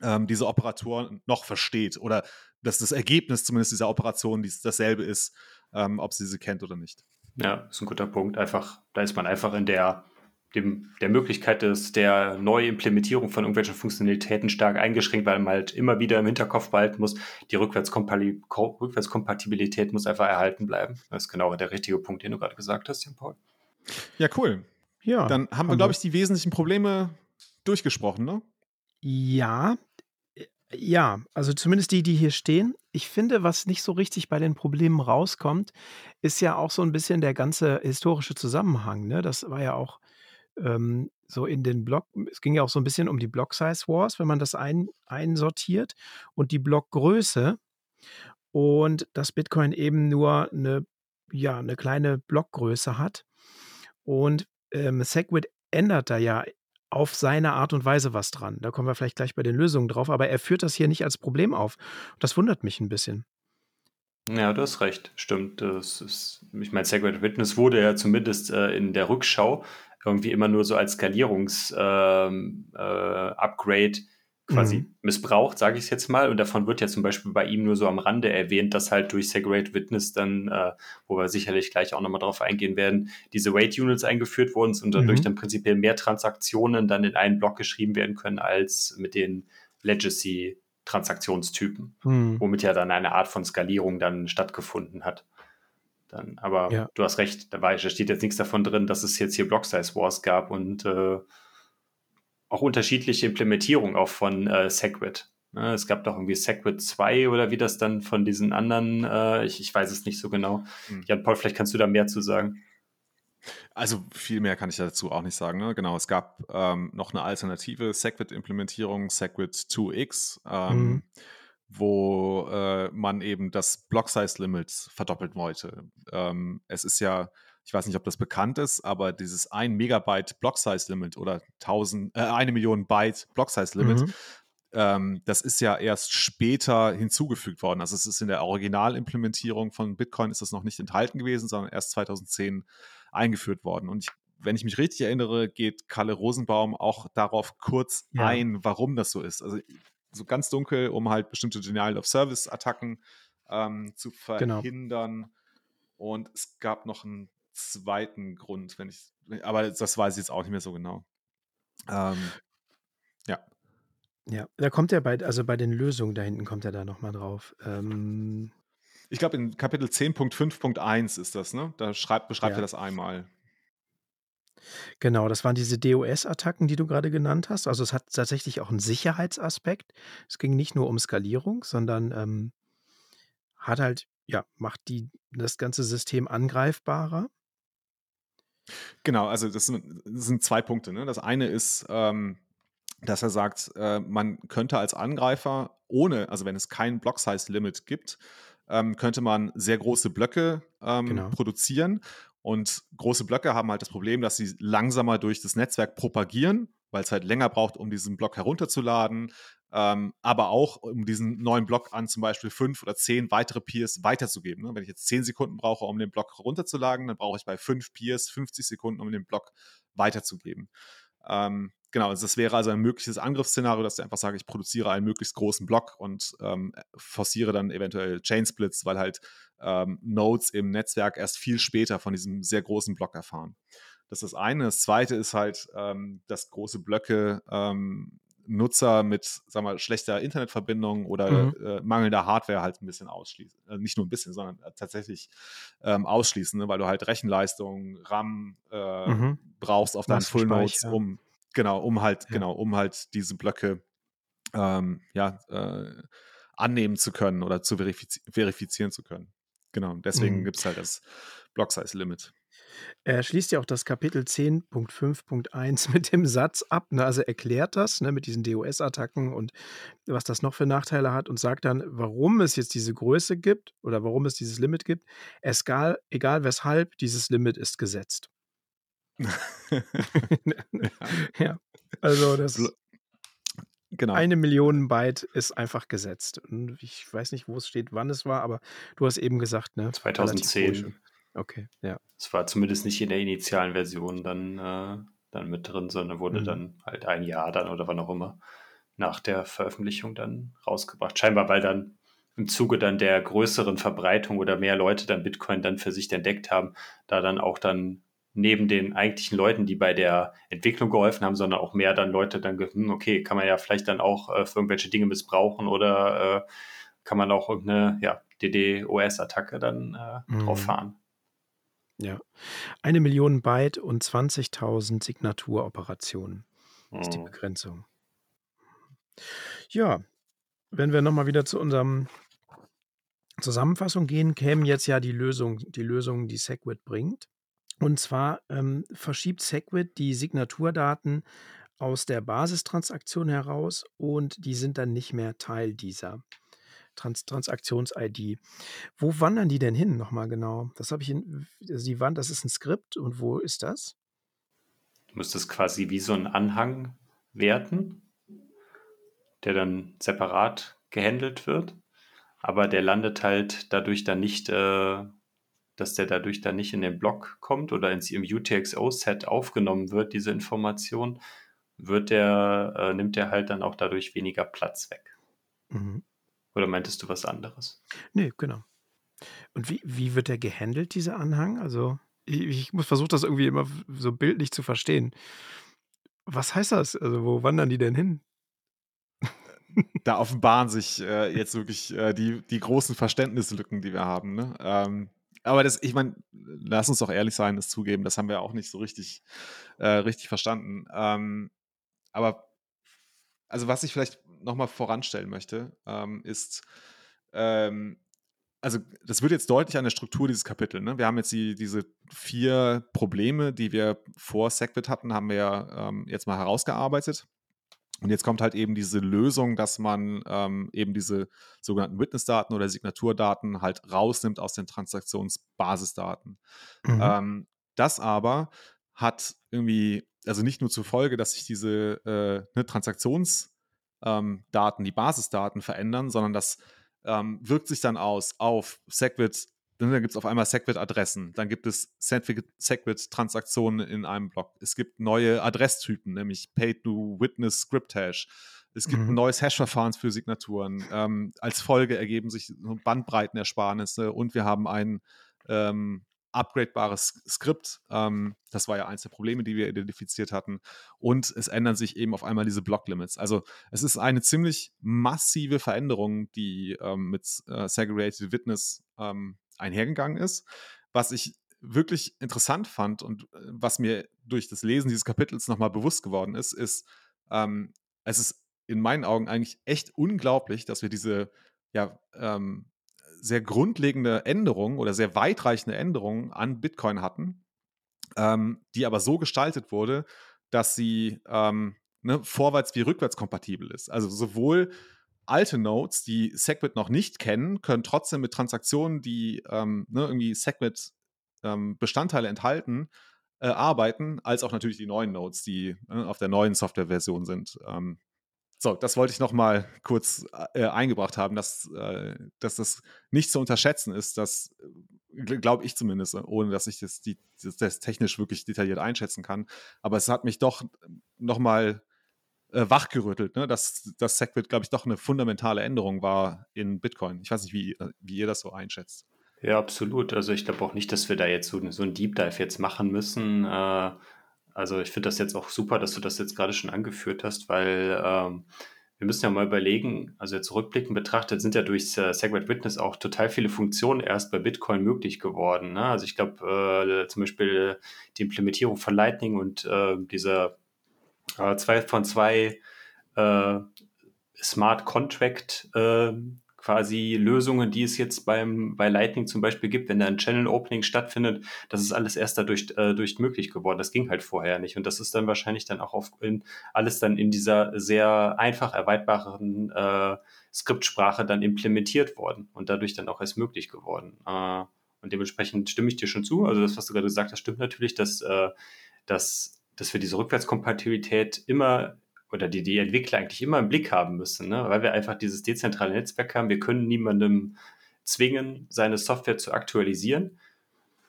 Speaker 3: ähm, diese Operatoren noch versteht oder dass das Ergebnis zumindest dieser Operation dasselbe ist, ähm, ob sie sie kennt oder nicht.
Speaker 2: Ja, ist ein guter Punkt. Einfach, da ist man einfach in der dem, der Möglichkeit des, der Neuimplementierung von irgendwelchen Funktionalitäten stark eingeschränkt, weil man halt immer wieder im Hinterkopf behalten muss, die Rückwärtskompatibilität muss einfach erhalten bleiben. Das ist genau der richtige Punkt, den du gerade gesagt hast, Jan Paul.
Speaker 3: Ja, cool. Ja. Dann haben wir, glaube ich, die wesentlichen Probleme durchgesprochen, ne?
Speaker 1: Ja, ja, also zumindest die, die hier stehen. Ich finde, was nicht so richtig bei den Problemen rauskommt, ist ja auch so ein bisschen der ganze historische Zusammenhang. Ne? Das war ja auch ähm, so in den Block, es ging ja auch so ein bisschen um die Block Size Wars, wenn man das ein, einsortiert und die Blockgröße und dass Bitcoin eben nur eine, ja, eine kleine Blockgröße hat. Und ähm, Segwit ändert da ja auf seine Art und Weise was dran. Da kommen wir vielleicht gleich bei den Lösungen drauf, aber er führt das hier nicht als Problem auf. Das wundert mich ein bisschen.
Speaker 2: Ja, du hast recht, stimmt. Das ist, ich meine, Segwit Witness wurde ja zumindest äh, in der Rückschau irgendwie immer nur so als Skalierungs-Upgrade ähm, äh, quasi mhm. missbraucht, sage ich es jetzt mal. Und davon wird ja zum Beispiel bei ihm nur so am Rande erwähnt, dass halt durch Segregate Witness dann, äh, wo wir sicherlich gleich auch nochmal drauf eingehen werden, diese Wait Units eingeführt wurden und dadurch mhm. dann prinzipiell mehr Transaktionen dann in einen Block geschrieben werden können als mit den Legacy Transaktionstypen, mhm. womit ja dann eine Art von Skalierung dann stattgefunden hat. Dann, aber ja. du hast recht, da, war, da steht jetzt nichts davon drin, dass es jetzt hier Block Size Wars gab und äh, auch unterschiedliche Implementierungen auch von äh, Segwit. Ja, ne, es gab doch irgendwie Segwit 2 oder wie das dann von diesen anderen, äh, ich, ich weiß es nicht so genau. Hm. Jan Paul, vielleicht kannst du da mehr zu sagen.
Speaker 3: Also viel mehr kann ich dazu auch nicht sagen. Ne? Genau, es gab ähm, noch eine alternative Segwit-Implementierung, Segwit 2x. Ähm, mhm wo äh, man eben das Block-Size-Limit verdoppeln wollte. Ähm, es ist ja, ich weiß nicht, ob das bekannt ist, aber dieses 1 Megabyte Block-Size-Limit oder 1000, äh, eine Million Byte Block-Size-Limit, mhm. ähm, das ist ja erst später hinzugefügt worden. Also es ist in der Originalimplementierung von Bitcoin ist das noch nicht enthalten gewesen, sondern erst 2010 eingeführt worden. Und ich wenn ich mich richtig erinnere, geht Kalle Rosenbaum auch darauf kurz ja. ein, warum das so ist. Also so ganz dunkel, um halt bestimmte Denial of Service Attacken ähm, zu genau. verhindern. Genau. Und es gab noch einen zweiten Grund, wenn ich, aber das weiß ich jetzt auch nicht mehr so genau. Ähm, ja.
Speaker 1: Ja, da kommt er bei, also bei den Lösungen da hinten kommt er da nochmal drauf. Ähm,
Speaker 3: ich glaube, in Kapitel 10.5.1 ist das, ne? Da schreibt, beschreibt ja. er das einmal.
Speaker 1: Genau, das waren diese DOS-Attacken, die du gerade genannt hast. Also es hat tatsächlich auch einen Sicherheitsaspekt. Es ging nicht nur um Skalierung, sondern ähm, hat halt, ja, macht die, das ganze System angreifbarer.
Speaker 3: Genau, also das sind, das sind zwei Punkte. Ne? Das eine ist, ähm, dass er sagt, äh, man könnte als Angreifer ohne, also wenn es kein Block-Size-Limit gibt, ähm, könnte man sehr große Blöcke ähm, genau. produzieren und große Blöcke haben halt das Problem, dass sie langsamer durch das Netzwerk propagieren, weil es halt länger braucht, um diesen Block herunterzuladen, ähm, aber auch um diesen neuen Block an zum Beispiel fünf oder zehn weitere Peers weiterzugeben. Ne? Wenn ich jetzt zehn Sekunden brauche, um den Block herunterzuladen, dann brauche ich bei fünf Peers 50 Sekunden, um den Block weiterzugeben. Ähm, genau, das wäre also ein mögliches Angriffsszenario, dass du einfach sagst, ich produziere einen möglichst großen Block und ähm, forciere dann eventuell Chainsplits, weil halt ähm, Nodes im Netzwerk erst viel später von diesem sehr großen Block erfahren. Das ist das eine. Das zweite ist halt, ähm, dass große Blöcke ähm, Nutzer mit, sag mal, schlechter Internetverbindung oder mhm. äh, mangelnder Hardware halt ein bisschen ausschließen. Äh, nicht nur ein bisschen, sondern äh, tatsächlich ähm, ausschließen, ne? weil du halt Rechenleistung, RAM äh, mhm. brauchst auf deinen Full Nodes, um genau, um halt, ja. genau, um halt diese Blöcke ähm, ja, äh, annehmen zu können oder zu verifiz verifizieren zu können. Genau, deswegen mhm. gibt es halt das Block Size Limit.
Speaker 1: Er schließt ja auch das Kapitel 10.5.1 mit dem Satz ab, ne? also erklärt das ne, mit diesen DOS-Attacken und was das noch für Nachteile hat und sagt dann, warum es jetzt diese Größe gibt oder warum es dieses Limit gibt. Egal, egal weshalb, dieses Limit ist gesetzt. ja, also das genau. eine Million Byte ist einfach gesetzt. Und ich weiß nicht, wo es steht, wann es war, aber du hast eben gesagt, ne?
Speaker 2: 2010.
Speaker 1: Okay, ja.
Speaker 2: Es war zumindest nicht in der initialen Version dann, äh, dann mit drin, sondern wurde mhm. dann halt ein Jahr dann oder wann auch immer nach der Veröffentlichung dann rausgebracht. Scheinbar, weil dann im Zuge dann der größeren Verbreitung oder mehr Leute dann Bitcoin dann für sich entdeckt haben, da dann auch dann neben den eigentlichen Leuten, die bei der Entwicklung geholfen haben, sondern auch mehr dann Leute dann, hm, okay, kann man ja vielleicht dann auch äh, für irgendwelche Dinge missbrauchen oder äh, kann man auch irgendeine ja, DDoS-Attacke dann äh, mhm. drauf fahren.
Speaker 1: Ja. Eine Million Byte und 20.000 Signaturoperationen ist die mhm. Begrenzung. Ja, wenn wir nochmal wieder zu unserem Zusammenfassung gehen, kämen jetzt ja die Lösung, die Lösung, die Segwit bringt. Und zwar ähm, verschiebt Segwit die Signaturdaten aus der Basistransaktion heraus und die sind dann nicht mehr Teil dieser. Trans Transaktions-ID. Wo wandern die denn hin nochmal genau? Das habe ich in, also Wand, das ist ein Skript und wo ist das?
Speaker 2: Du müsstest quasi wie so ein Anhang werten, der dann separat gehandelt wird, aber der landet halt dadurch dann nicht, äh, dass der dadurch dann nicht in den Block kommt oder ins, im UTXO-Set aufgenommen wird, diese Information, wird der, äh, nimmt der halt dann auch dadurch weniger Platz weg. Mhm. Oder meintest du was anderes?
Speaker 1: Nee, genau. Und wie, wie wird der gehandelt, dieser Anhang? Also, ich, ich muss versuchen, das irgendwie immer so bildlich zu verstehen. Was heißt das? Also, wo wandern die denn hin?
Speaker 3: Da offenbaren sich äh, jetzt wirklich äh, die, die großen Verständnislücken, die wir haben. Ne? Ähm, aber das, ich meine, lass uns doch ehrlich sein, das zugeben, das haben wir auch nicht so richtig, äh, richtig verstanden. Ähm, aber also was ich vielleicht nochmal voranstellen möchte, ähm, ist, ähm, also das wird jetzt deutlich an der Struktur dieses Kapitels. Ne? Wir haben jetzt die, diese vier Probleme, die wir vor Segwit hatten, haben wir ähm, jetzt mal herausgearbeitet. Und jetzt kommt halt eben diese Lösung, dass man ähm, eben diese sogenannten Witness-Daten oder Signaturdaten halt rausnimmt aus den Transaktionsbasisdaten. Mhm. Ähm, das aber hat irgendwie, also nicht nur zur Folge, dass sich diese äh, ne, Transaktions- ähm, die Basisdaten verändern, sondern das ähm, wirkt sich dann aus auf Segwit. Dann gibt es auf einmal Segwit-Adressen, dann gibt es Segwit-Transaktionen in einem Block. Es gibt neue Adresstypen, nämlich Pay-to-Witness Script Hash. Es gibt mhm. ein neues Hash-Verfahren für Signaturen. Ähm, als Folge ergeben sich Bandbreitenersparnisse und wir haben ein ähm, upgradebares Skript. Ähm, das war ja eins der Probleme, die wir identifiziert hatten. Und es ändern sich eben auf einmal diese Block-Limits. Also es ist eine ziemlich massive Veränderung, die ähm, mit äh, Segregated Witness ähm, einhergegangen ist. Was ich wirklich interessant fand und äh, was mir durch das Lesen dieses Kapitels nochmal bewusst geworden ist, ist, ähm, es ist in meinen Augen eigentlich echt unglaublich, dass wir diese ja, ähm, sehr grundlegende Änderungen oder sehr weitreichende Änderungen an Bitcoin hatten, ähm, die aber so gestaltet wurde, dass sie ähm, ne, vorwärts wie rückwärts kompatibel ist. Also sowohl alte Nodes, die Segwit noch nicht kennen, können trotzdem mit Transaktionen, die ähm, ne, irgendwie Segwit ähm, Bestandteile enthalten, äh, arbeiten, als auch natürlich die neuen Nodes, die äh, auf der neuen Softwareversion sind. Ähm, So, das wollte ich noch mal kurz äh, eingebracht haben, dass, äh, dass das nicht zu unterschätzen ist, dass, äh, glaube ich zumindest, ohne dass ich das, die, das, das, technisch wirklich detailliert einschätzen kann, aber es hat mich doch noch mal äh, wachgerüttelt, ne? dass das SegWit, glaube ich, doch eine fundamentale Änderung war in Bitcoin. Ich weiß nicht, wie, wie ihr das so einschätzt.
Speaker 2: Ja, absolut. Also ich glaube auch nicht, dass wir da jetzt so, so einen Deep Dive jetzt machen müssen. Äh, also ich finde das jetzt auch super, dass du das jetzt gerade schon angeführt hast, weil ähm, wir müssen ja mal überlegen, also jetzt betrachtet, sind ja durch äh, Segwit Witness auch total viele Funktionen erst bei Bitcoin möglich geworden. Ne? Also ich glaube äh, zum Beispiel die Implementierung von Lightning und äh, dieser äh, zwei von zwei äh, Smart Contract äh, quasi Lösungen, die es jetzt beim, bei Lightning zum Beispiel gibt, wenn da ein Channel Opening stattfindet, das ist alles erst dadurch äh, durch möglich geworden. Das ging halt vorher nicht. Und das ist dann wahrscheinlich dann auch auf, in, alles dann in dieser sehr einfach erweitbaren äh, Skriptsprache dann implementiert worden und dadurch dann auch erst möglich geworden. Äh, und dementsprechend stimme ich dir schon zu. Also das, was du gerade gesagt hast, stimmt natürlich, dass, äh, dass, dass wir diese Rückwärtskompatibilität immer oder die die Entwickler eigentlich immer im Blick haben müssen, ne? weil wir einfach dieses dezentrale Netzwerk haben. Wir können niemandem zwingen, seine Software zu aktualisieren.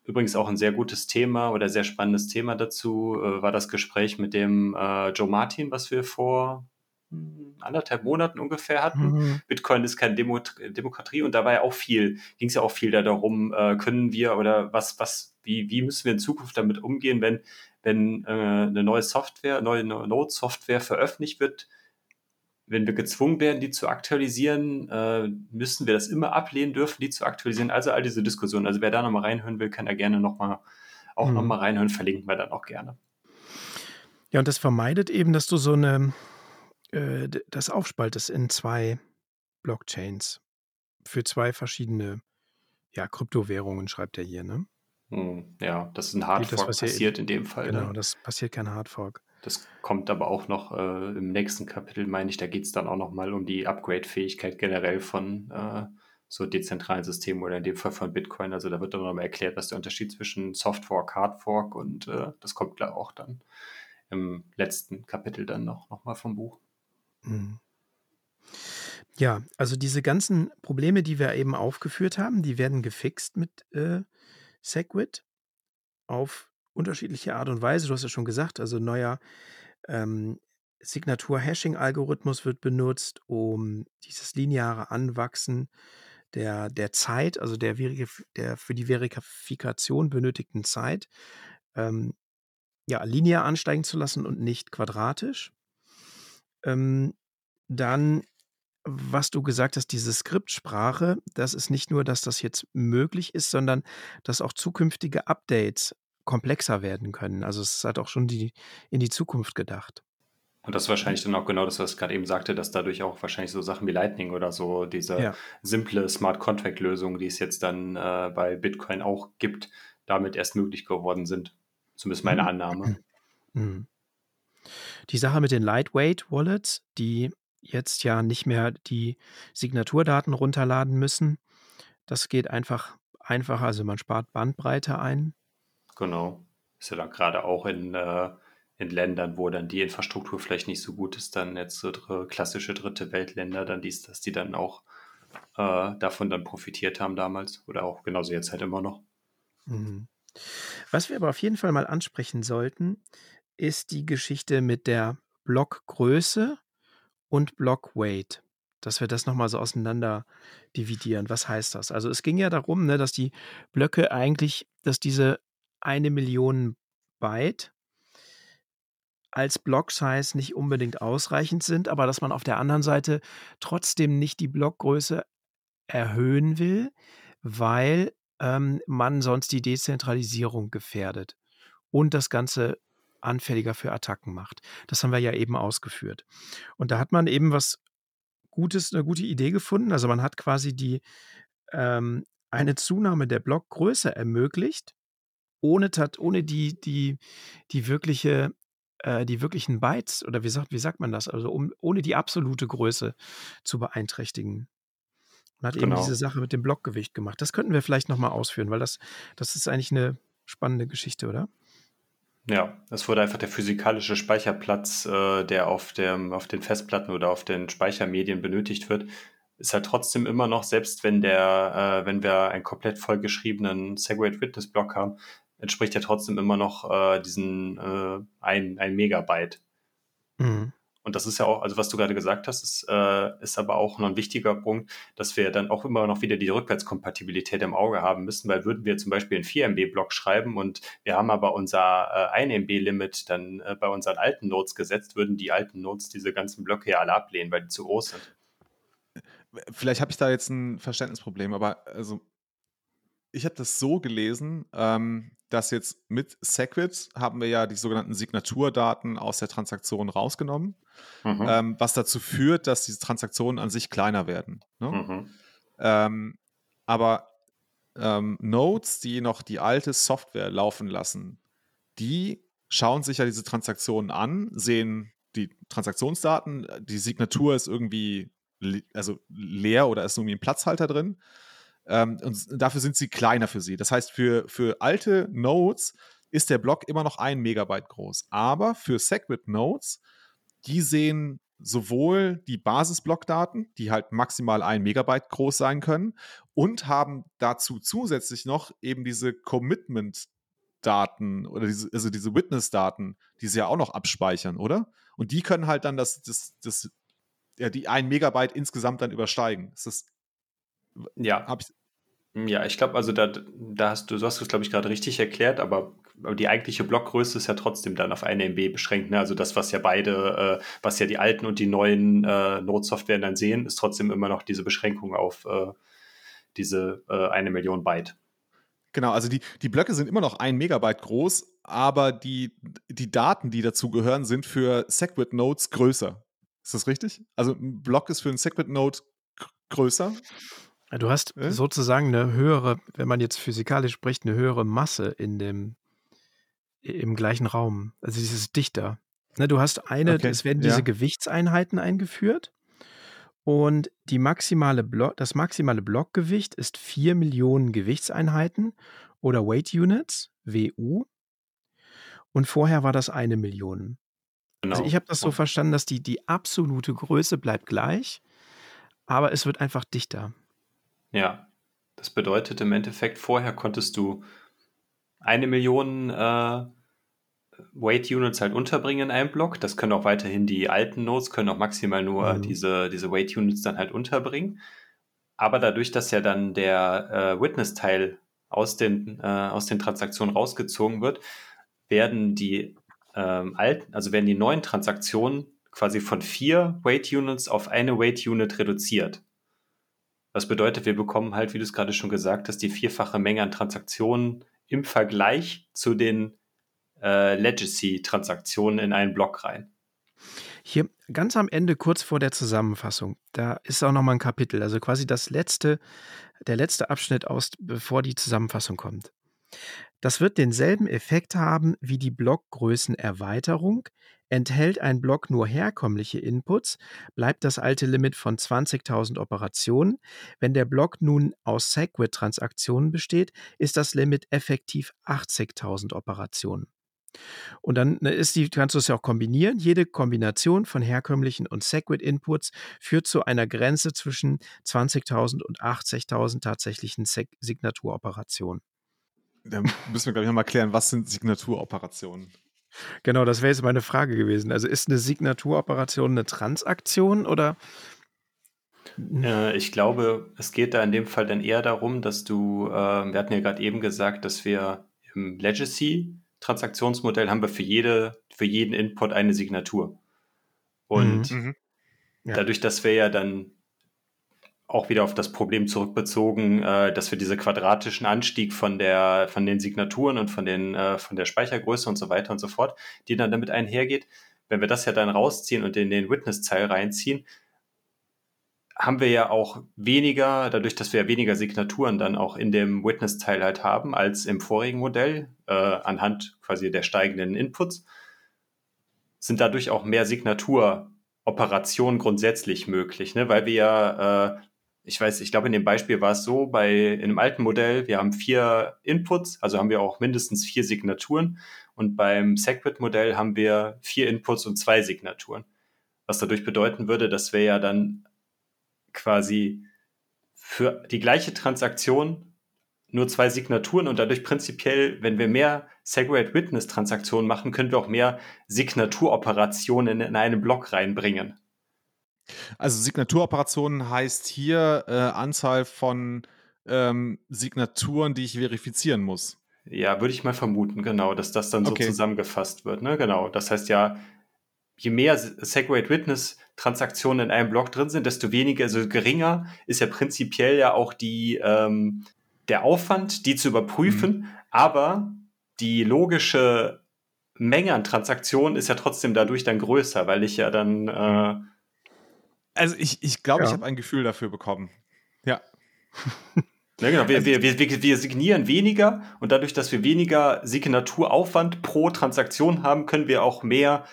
Speaker 2: Übrigens auch ein sehr gutes Thema oder sehr spannendes Thema dazu äh, war das Gespräch mit dem äh, Joe Martin, was wir vor hm, anderthalb Monaten ungefähr hatten. Mhm. Bitcoin ist keine Demo Demokratie und da war ja auch viel, ging es ja auch viel darum, äh, können wir oder was, was, wie, wie müssen wir in Zukunft damit umgehen, wenn wenn äh, eine neue Software, neue Node-Software veröffentlicht wird, wenn wir gezwungen werden, die zu aktualisieren, äh, müssen wir das immer ablehnen dürfen, die zu aktualisieren. Also all diese Diskussionen. Also wer da nochmal reinhören will, kann da gerne nochmal auch mhm. nochmal reinhören, verlinken wir dann auch gerne.
Speaker 1: Ja, und das vermeidet eben, dass du so eine, äh, das aufspaltest in zwei Blockchains für zwei verschiedene ja, Kryptowährungen, schreibt er hier, ne?
Speaker 2: Hm, ja, das ist ein Hardfork das, passiert in dem Fall.
Speaker 1: Genau, ne? das passiert kein Hardfork.
Speaker 2: Das kommt aber auch noch äh, im nächsten Kapitel, meine ich, da geht es dann auch nochmal um die Upgrade-Fähigkeit generell von äh, so dezentralen Systemen oder in dem Fall von Bitcoin. Also da wird dann nochmal erklärt, was der Unterschied zwischen Softfork, Hardfork und äh, das kommt klar auch dann im letzten Kapitel dann noch, noch mal vom Buch. Mhm.
Speaker 1: Ja, also diese ganzen Probleme, die wir eben aufgeführt haben, die werden gefixt mit äh, Segwit auf unterschiedliche Art und Weise. Du hast ja schon gesagt, also neuer ähm, Signatur-Hashing-Algorithmus wird benutzt, um dieses lineare Anwachsen der, der Zeit, also der, der für die Verifikation benötigten Zeit, ähm, ja, linear ansteigen zu lassen und nicht quadratisch. Ähm, dann was du gesagt hast, diese Skriptsprache, das ist nicht nur, dass das jetzt möglich ist, sondern dass auch zukünftige Updates komplexer werden können. Also es hat auch schon die, in die Zukunft gedacht.
Speaker 2: Und das ist wahrscheinlich dann auch genau das, was ich gerade eben sagte, dass dadurch auch wahrscheinlich so Sachen wie Lightning oder so, diese ja. simple Smart Contract Lösung, die es jetzt dann äh, bei Bitcoin auch gibt, damit erst möglich geworden sind. Zumindest meine mhm. Annahme. Mhm.
Speaker 1: Die Sache mit den Lightweight Wallets, die jetzt ja nicht mehr die Signaturdaten runterladen müssen. Das geht einfach einfacher, also man spart Bandbreite ein.
Speaker 2: Genau. Ist ja dann gerade auch in, äh, in Ländern, wo dann die Infrastruktur vielleicht nicht so gut ist, dann jetzt so dr klassische dritte Weltländer, dann dies, dass die dann auch äh, davon dann profitiert haben damals oder auch genauso jetzt halt immer noch.
Speaker 1: Mhm. Was wir aber auf jeden Fall mal ansprechen sollten, ist die Geschichte mit der Blockgröße und Block Weight, dass wir das nochmal so auseinander dividieren. Was heißt das? Also es ging ja darum, ne, dass die Blöcke eigentlich, dass diese eine Million Byte als Block-Size nicht unbedingt ausreichend sind, aber dass man auf der anderen Seite trotzdem nicht die Blockgröße erhöhen will, weil ähm, man sonst die Dezentralisierung gefährdet und das Ganze anfälliger für Attacken macht. Das haben wir ja eben ausgeführt. Und da hat man eben was Gutes, eine gute Idee gefunden. Also man hat quasi die ähm, eine Zunahme der Blockgröße ermöglicht, ohne, ohne die, die, die wirkliche äh, die wirklichen Bytes oder wie sagt, wie sagt man das? Also um, ohne die absolute Größe zu beeinträchtigen. Man hat genau. eben diese Sache mit dem Blockgewicht gemacht. Das könnten wir vielleicht nochmal ausführen, weil das, das ist eigentlich eine spannende Geschichte, oder?
Speaker 2: Ja, es wurde einfach der physikalische Speicherplatz, äh, der auf, dem, auf den Festplatten oder auf den Speichermedien benötigt wird, ist halt trotzdem immer noch, selbst wenn der, äh, wenn wir einen komplett vollgeschriebenen Segway Witness Block haben, entspricht er trotzdem immer noch äh, diesen äh, ein, ein Megabyte. Mhm. Und das ist ja auch, also was du gerade gesagt hast, ist, äh, ist aber auch noch ein wichtiger Punkt, dass wir dann auch immer noch wieder die Rückwärtskompatibilität im Auge haben müssen, weil würden wir zum Beispiel einen 4 MB-Block schreiben und wir haben aber unser äh, 1 MB-Limit dann äh, bei unseren alten Nodes gesetzt, würden die alten Nodes diese ganzen Blöcke ja alle ablehnen, weil die zu groß sind.
Speaker 3: Vielleicht habe ich da jetzt ein Verständnisproblem, aber also ich habe das so gelesen, ähm, dass jetzt mit Segwit haben wir ja die sogenannten Signaturdaten aus der Transaktion rausgenommen, mhm. ähm, was dazu führt, dass diese Transaktionen an sich kleiner werden. Ne? Mhm. Ähm, aber ähm, Nodes, die noch die alte Software laufen lassen, die schauen sich ja diese Transaktionen an, sehen die Transaktionsdaten, die Signatur ist irgendwie also leer oder ist irgendwie ein Platzhalter drin ähm, und dafür sind sie kleiner für sie. Das heißt, für, für alte Nodes ist der Block immer noch ein Megabyte groß. Aber für Segwit-Nodes, die sehen sowohl die Basisblockdaten, die halt maximal ein Megabyte groß sein können, und haben dazu zusätzlich noch eben diese Commitment-Daten oder diese, also diese Witness-Daten, die sie ja auch noch abspeichern, oder? Und die können halt dann das, das, das, ja, die ein Megabyte insgesamt dann übersteigen. Ist das
Speaker 2: ja. Hab ich, ja, ich glaube, also da, da hast du, du hast es, glaube ich, gerade richtig erklärt, aber, aber die eigentliche Blockgröße ist ja trotzdem dann auf eine MB beschränkt. Ne? Also das, was ja beide, äh, was ja die alten und die neuen äh, Node-Software dann sehen, ist trotzdem immer noch diese Beschränkung auf äh, diese äh, eine Million Byte.
Speaker 3: Genau, also die, die Blöcke sind immer noch ein Megabyte groß, aber die, die Daten, die dazu gehören, sind für Segwit-Nodes größer. Ist das richtig? Also ein Block ist für einen Segwit-Node größer
Speaker 1: Du hast äh? sozusagen eine höhere, wenn man jetzt physikalisch spricht, eine höhere Masse in dem, im gleichen Raum. Also dieses dichter. Ne, du hast eine, okay. es werden diese ja. Gewichtseinheiten eingeführt und die maximale Block, das maximale Blockgewicht ist 4 Millionen Gewichtseinheiten oder Weight Units, WU. Und vorher war das eine Million. Also genau. Also ich habe das so verstanden, dass die, die absolute Größe bleibt gleich, aber es wird einfach dichter.
Speaker 2: Ja, das bedeutet im Endeffekt, vorher konntest du eine Million äh, Weight Units halt unterbringen in einem Block. Das können auch weiterhin die alten Nodes, können auch maximal nur mhm. diese, diese Weight Units dann halt unterbringen. Aber dadurch, dass ja dann der äh, Witness-Teil aus den, äh, aus den Transaktionen rausgezogen wird, werden die ähm, alten, also werden die neuen Transaktionen quasi von vier Weight Units auf eine Weight Unit reduziert. Was bedeutet, wir bekommen halt, wie du es gerade schon gesagt hast, die vierfache Menge an Transaktionen im Vergleich zu den äh, Legacy-Transaktionen in einen Block rein.
Speaker 1: Hier ganz am Ende, kurz vor der Zusammenfassung, da ist auch nochmal ein Kapitel, also quasi das letzte, der letzte Abschnitt aus, bevor die Zusammenfassung kommt. Das wird denselben Effekt haben wie die Blockgrößenerweiterung, Enthält ein Block nur herkömmliche Inputs, bleibt das alte Limit von 20.000 Operationen. Wenn der Block nun aus Segwit-Transaktionen besteht, ist das Limit effektiv 80.000 Operationen. Und dann ne, ist die, kannst du es ja auch kombinieren. Jede Kombination von herkömmlichen und Segwit-Inputs führt zu einer Grenze zwischen 20.000 und 80.000 tatsächlichen Signaturoperationen.
Speaker 3: Da müssen wir, glaube ich, nochmal klären, was sind Signaturoperationen?
Speaker 1: Genau, das wäre jetzt meine Frage gewesen. Also ist eine Signaturoperation eine Transaktion oder?
Speaker 2: Äh, ich glaube, es geht da in dem Fall dann eher darum, dass du, äh, wir hatten ja gerade eben gesagt, dass wir im Legacy-Transaktionsmodell haben wir für, jede, für jeden Input eine Signatur. Und mhm. mhm. dadurch, dass wir ja dann auch wieder auf das Problem zurückbezogen, äh, dass wir diese quadratischen Anstieg von der von den Signaturen und von den äh, von der Speichergröße und so weiter und so fort, die dann damit einhergeht, wenn wir das ja dann rausziehen und in den Witness-Teil reinziehen, haben wir ja auch weniger, dadurch, dass wir ja weniger Signaturen dann auch in dem Witness-Teil halt haben als im vorigen Modell, äh, anhand quasi der steigenden Inputs, sind dadurch auch mehr Signaturoperationen grundsätzlich möglich, ne? weil wir ja äh, ich weiß, ich glaube, in dem Beispiel war es so, bei in einem alten Modell, wir haben vier Inputs, also haben wir auch mindestens vier Signaturen. Und beim Segwit-Modell haben wir vier Inputs und zwei Signaturen. Was dadurch bedeuten würde, dass wir ja dann quasi für die gleiche Transaktion nur zwei Signaturen und dadurch prinzipiell, wenn wir mehr Segregate Witness Transaktionen machen, können wir auch mehr Signaturoperationen in einen Block reinbringen.
Speaker 3: Also Signaturoperationen heißt hier äh, Anzahl von ähm, Signaturen, die ich verifizieren muss.
Speaker 2: Ja, würde ich mal vermuten, genau, dass das dann okay. so zusammengefasst wird. Ne? Genau. Das heißt ja, je mehr Segregate Witness Transaktionen in einem Block drin sind, desto weniger, also geringer ist ja prinzipiell ja auch die, ähm, der Aufwand, die zu überprüfen, mhm. aber die logische Menge an Transaktionen ist ja trotzdem dadurch dann größer, weil ich ja dann äh,
Speaker 3: also ich, ich glaube, ja. ich habe ein Gefühl dafür bekommen. Ja.
Speaker 2: Ja, genau. Wir, also wir, wir, wir signieren weniger und dadurch, dass wir weniger Signaturaufwand pro Transaktion haben, können wir auch mehr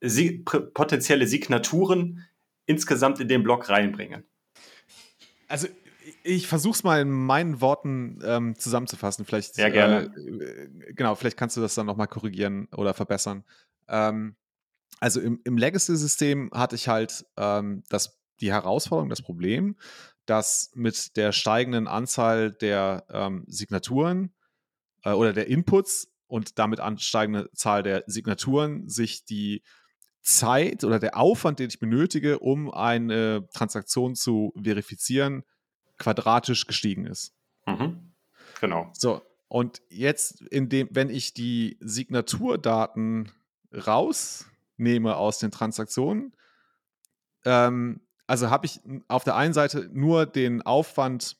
Speaker 2: si potenzielle Signaturen insgesamt in den Block reinbringen.
Speaker 3: Also ich versuche es mal in meinen Worten ähm, zusammenzufassen. Vielleicht,
Speaker 2: ja, gerne.
Speaker 3: Äh, genau, vielleicht kannst du das dann nochmal korrigieren oder verbessern. Ähm, also im, im Legacy-System hatte ich halt ähm, das, die Herausforderung, das Problem, dass mit der steigenden Anzahl der ähm, Signaturen äh, oder der Inputs und damit ansteigende Zahl der Signaturen sich die Zeit oder der Aufwand, den ich benötige, um eine Transaktion zu verifizieren, quadratisch gestiegen ist.
Speaker 2: Mhm. Genau.
Speaker 3: So, und jetzt, indem, wenn ich die Signaturdaten raus nehme aus den Transaktionen. Ähm, also habe ich auf der einen Seite nur den Aufwand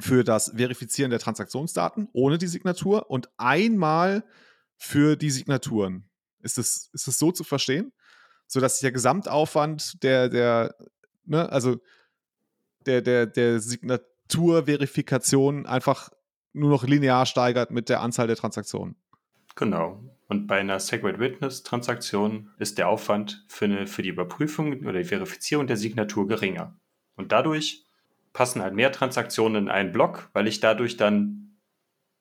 Speaker 3: für das Verifizieren der Transaktionsdaten ohne die Signatur und einmal für die Signaturen. Ist es ist das so zu verstehen? Sodass sich der Gesamtaufwand der, der, ne, also der, der, der Signaturverifikation einfach nur noch linear steigert mit der Anzahl der Transaktionen.
Speaker 2: Genau. Und bei einer Segwit Witness Transaktion ist der Aufwand für, eine, für die Überprüfung oder die Verifizierung der Signatur geringer. Und dadurch passen halt mehr Transaktionen in einen Block, weil ich dadurch dann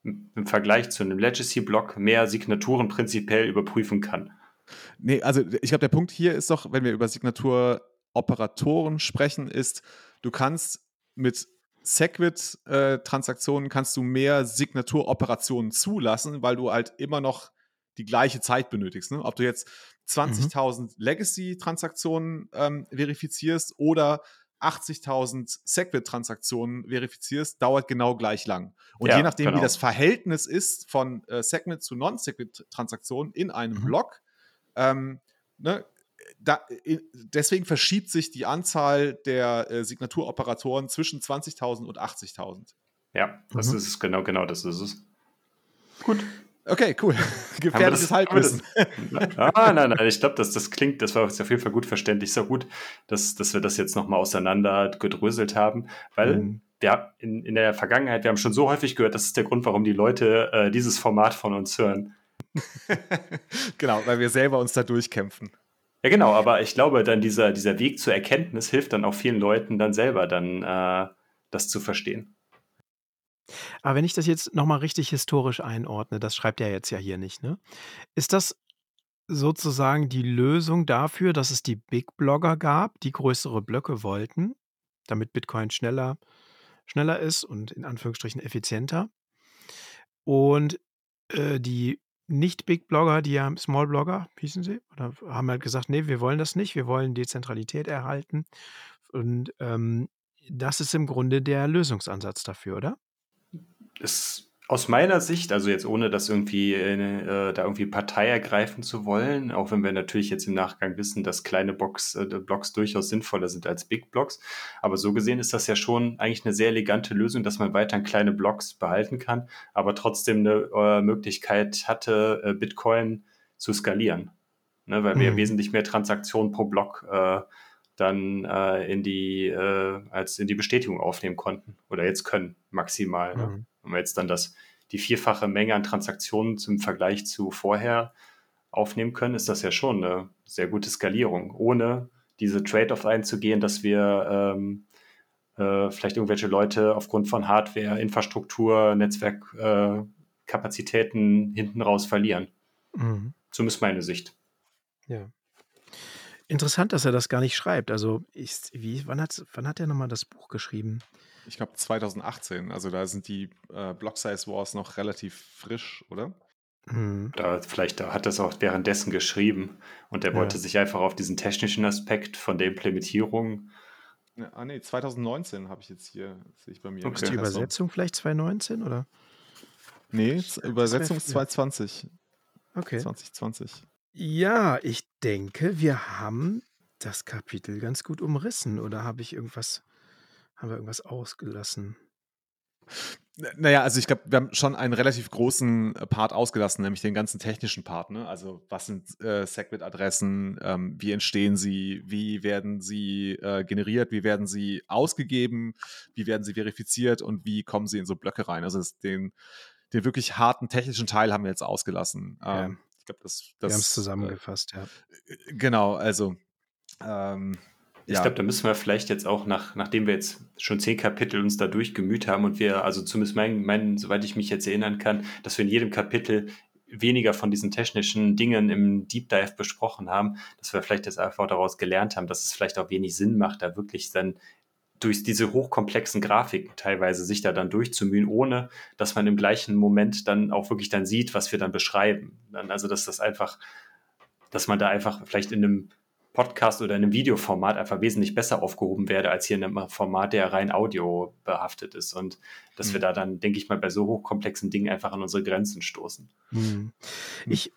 Speaker 2: im Vergleich zu einem Legacy-Block mehr Signaturen prinzipiell überprüfen kann.
Speaker 3: Nee, also ich glaube, der Punkt hier ist doch, wenn wir über Signaturoperatoren sprechen, ist, du kannst mit Segwit-Transaktionen kannst du mehr Signaturoperationen zulassen, weil du halt immer noch die gleiche Zeit benötigst. Ne? Ob du jetzt 20.000 mhm. Legacy-Transaktionen ähm, verifizierst oder 80.000 Segwit-Transaktionen verifizierst, dauert genau gleich lang. Und ja, je nachdem, genau. wie das Verhältnis ist von äh, Segwit zu Non-Segwit-Transaktionen in einem mhm. Block, ähm, ne, da, deswegen verschiebt sich die Anzahl der äh, Signaturoperatoren zwischen 20.000 und 80.000.
Speaker 2: Ja, das mhm. ist es, genau, genau, das ist es.
Speaker 3: Gut. Okay, cool. Gefährliches Halbwissen.
Speaker 2: ah, nein, nein, ich glaube, das, das klingt, das war auf jeden Fall gut verständlich. So gut, dass, dass wir das jetzt nochmal auseinander gedröselt haben, weil mhm. wir in, in der Vergangenheit, wir haben schon so häufig gehört, das ist der Grund, warum die Leute äh, dieses Format von uns hören.
Speaker 3: genau, weil wir selber uns da durchkämpfen.
Speaker 2: Ja, genau, aber ich glaube, dann dieser, dieser Weg zur Erkenntnis hilft dann auch vielen Leuten dann selber dann äh, das zu verstehen.
Speaker 1: Aber wenn ich das jetzt nochmal richtig historisch einordne, das schreibt er jetzt ja hier nicht, ne? Ist das sozusagen die Lösung dafür, dass es die Big Blogger gab, die größere Blöcke wollten, damit Bitcoin schneller, schneller ist und in Anführungsstrichen effizienter? Und äh, die nicht-Big-Blogger, die ja Small-Blogger, hießen sie, oder haben halt gesagt, nee, wir wollen das nicht, wir wollen Dezentralität erhalten. Und ähm, das ist im Grunde der Lösungsansatz dafür, oder?
Speaker 2: Es aus meiner Sicht, also jetzt ohne das irgendwie äh, da irgendwie Partei ergreifen zu wollen, auch wenn wir natürlich jetzt im Nachgang wissen, dass kleine Box, äh, Blocks durchaus sinnvoller sind als Big Blocks. Aber so gesehen ist das ja schon eigentlich eine sehr elegante Lösung, dass man weiterhin kleine Blocks behalten kann, aber trotzdem eine äh, Möglichkeit hatte, äh, Bitcoin zu skalieren. Ne, weil wir mhm. wesentlich mehr Transaktionen pro Block äh, dann äh, in die als in die Bestätigung aufnehmen konnten oder jetzt können maximal. Ne? Mhm. Wenn wir jetzt dann das, die vierfache Menge an Transaktionen zum Vergleich zu vorher aufnehmen können, ist das ja schon eine sehr gute Skalierung, ohne diese Trade-off einzugehen, dass wir ähm, äh, vielleicht irgendwelche Leute aufgrund von Hardware, Infrastruktur, Netzwerkkapazitäten äh, hinten raus verlieren. Mhm. Zumindest meine Sicht.
Speaker 1: Ja. Interessant, dass er das gar nicht schreibt. Also, ich, wie, wann, hat, wann hat er nochmal das Buch geschrieben?
Speaker 3: Ich glaube 2018. Also, da sind die äh, Block Size Wars noch relativ frisch, oder?
Speaker 2: Mhm. Da, vielleicht hat er es auch währenddessen geschrieben und er ja. wollte sich einfach auf diesen technischen Aspekt von der Implementierung.
Speaker 3: Ja, ah, nee, 2019 habe ich jetzt hier, sehe ich bei mir.
Speaker 1: Okay. Ist die Übersetzung vielleicht 2019 oder?
Speaker 3: Nee, Übersetzung ist 2020.
Speaker 1: Okay.
Speaker 3: 2020.
Speaker 1: Ja, ich denke, wir haben das Kapitel ganz gut umrissen. Oder habe ich irgendwas, haben wir irgendwas ausgelassen?
Speaker 3: Naja, also ich glaube, wir haben schon einen relativ großen äh, Part ausgelassen, nämlich den ganzen technischen Part. Ne? Also was sind äh, Segwit-Adressen, ähm, wie entstehen sie, wie werden sie äh, generiert, wie werden sie ausgegeben, wie werden sie verifiziert und wie kommen sie in so Blöcke rein. Also den, den wirklich harten technischen Teil haben wir jetzt ausgelassen.
Speaker 1: Ja. Ähm, ich glaube, das, das, Wir haben es zusammengefasst, äh, ja.
Speaker 3: Genau, also ähm,
Speaker 2: ich ja. glaube, da müssen wir vielleicht jetzt auch, nach, nachdem wir jetzt schon zehn Kapitel uns da durchgemüht haben und wir, also zumindest mein, mein, soweit ich mich jetzt erinnern kann, dass wir in jedem Kapitel weniger von diesen technischen Dingen im Deep Dive besprochen haben, dass wir vielleicht jetzt einfach daraus gelernt haben, dass es vielleicht auch wenig Sinn macht, da wirklich dann durch diese hochkomplexen Grafiken teilweise sich da dann durchzumühen, ohne dass man im gleichen Moment dann auch wirklich dann sieht, was wir dann beschreiben. Dann, also dass das einfach, dass man da einfach vielleicht in einem Podcast oder in einem Videoformat einfach wesentlich besser aufgehoben werde, als hier in einem Format, der rein Audio behaftet ist. Und dass mhm. wir da dann, denke ich mal, bei so hochkomplexen Dingen einfach an unsere Grenzen stoßen.
Speaker 1: Mhm. Ich,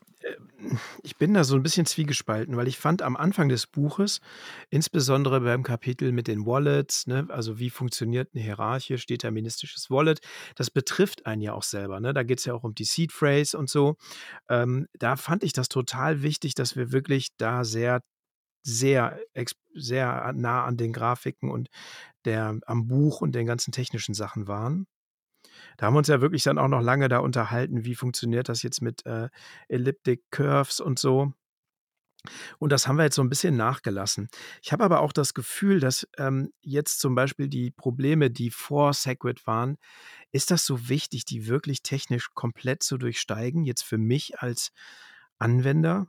Speaker 1: ich bin da so ein bisschen zwiegespalten, weil ich fand am Anfang des Buches, insbesondere beim Kapitel mit den Wallets, ne, also wie funktioniert eine hierarchisch deterministisches Wallet, das betrifft einen ja auch selber. Ne? Da geht es ja auch um die Seed Phrase und so. Ähm, da fand ich das total wichtig, dass wir wirklich da sehr sehr, sehr nah an den Grafiken und der, am Buch und den ganzen technischen Sachen waren. Da haben wir uns ja wirklich dann auch noch lange da unterhalten, wie funktioniert das jetzt mit äh, Elliptic Curves und so. Und das haben wir jetzt so ein bisschen nachgelassen. Ich habe aber auch das Gefühl, dass ähm, jetzt zum Beispiel die Probleme, die vor Segwit waren, ist das so wichtig, die wirklich technisch komplett zu durchsteigen, jetzt für mich als Anwender?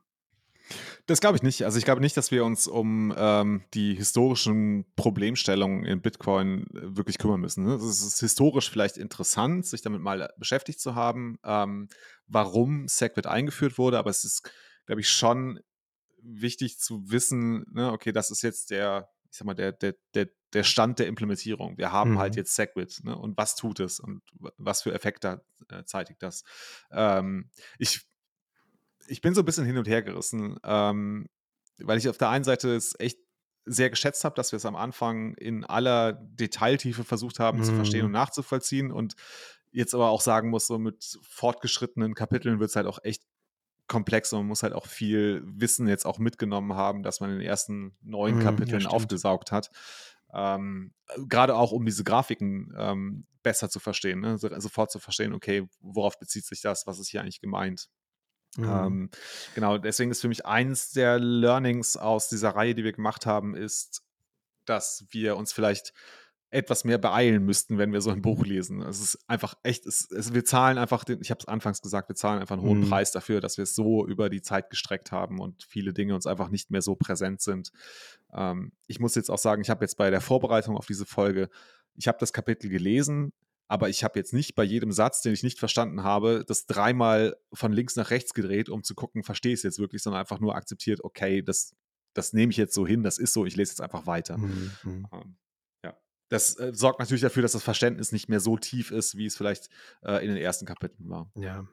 Speaker 3: Das glaube ich nicht. Also ich glaube nicht, dass wir uns um ähm, die historischen Problemstellungen in Bitcoin äh, wirklich kümmern müssen. Ne? Es ist historisch vielleicht interessant, sich damit mal beschäftigt zu haben, ähm, warum SegWit eingeführt wurde, aber es ist, glaube ich, schon wichtig zu wissen, ne, okay, das ist jetzt der, ich sag mal, der, der, der, der Stand der Implementierung. Wir haben halt mhm. halt jetzt SegWit ne, und was tut es und was für Effekte äh, zeitigt das. Ähm, ich ich bin so ein bisschen hin und her gerissen, ähm, weil ich auf der einen Seite es echt sehr geschätzt habe, dass wir es am Anfang in aller Detailtiefe versucht haben mhm. zu verstehen und mhm. nachzuvollziehen und jetzt aber auch sagen muss, so mit fortgeschrittenen Kapiteln wird es halt auch echt komplex und man muss halt auch viel Wissen jetzt auch mitgenommen haben, dass man in den ersten neun mhm, Kapiteln ja, aufgesaugt hat. Ähm, Gerade auch, um diese Grafiken ähm, besser zu verstehen, ne? sofort zu verstehen, okay, worauf bezieht sich das, was ist hier eigentlich gemeint. Mhm. Ähm, genau, deswegen ist für mich eins der Learnings aus dieser Reihe, die wir gemacht haben, ist, dass wir uns vielleicht etwas mehr beeilen müssten, wenn wir so ein Buch lesen. Es ist einfach echt, es, es, wir zahlen einfach, den, ich habe es anfangs gesagt, wir zahlen einfach einen hohen mhm. Preis dafür, dass wir es so über die Zeit gestreckt haben und viele Dinge uns einfach nicht mehr so präsent sind. Ähm, ich muss jetzt auch sagen, ich habe jetzt bei der Vorbereitung auf diese Folge, ich habe das Kapitel gelesen, aber ich habe jetzt nicht bei jedem Satz, den ich nicht verstanden habe, das dreimal von links nach rechts gedreht, um zu gucken, verstehe ich es jetzt wirklich, sondern einfach nur akzeptiert, okay, das, das nehme ich jetzt so hin, das ist so, ich lese jetzt einfach weiter. Mhm. Ähm, ja. Das äh, sorgt natürlich dafür, dass das Verständnis nicht mehr so tief ist, wie es vielleicht äh, in den ersten Kapiteln war.
Speaker 1: Ja,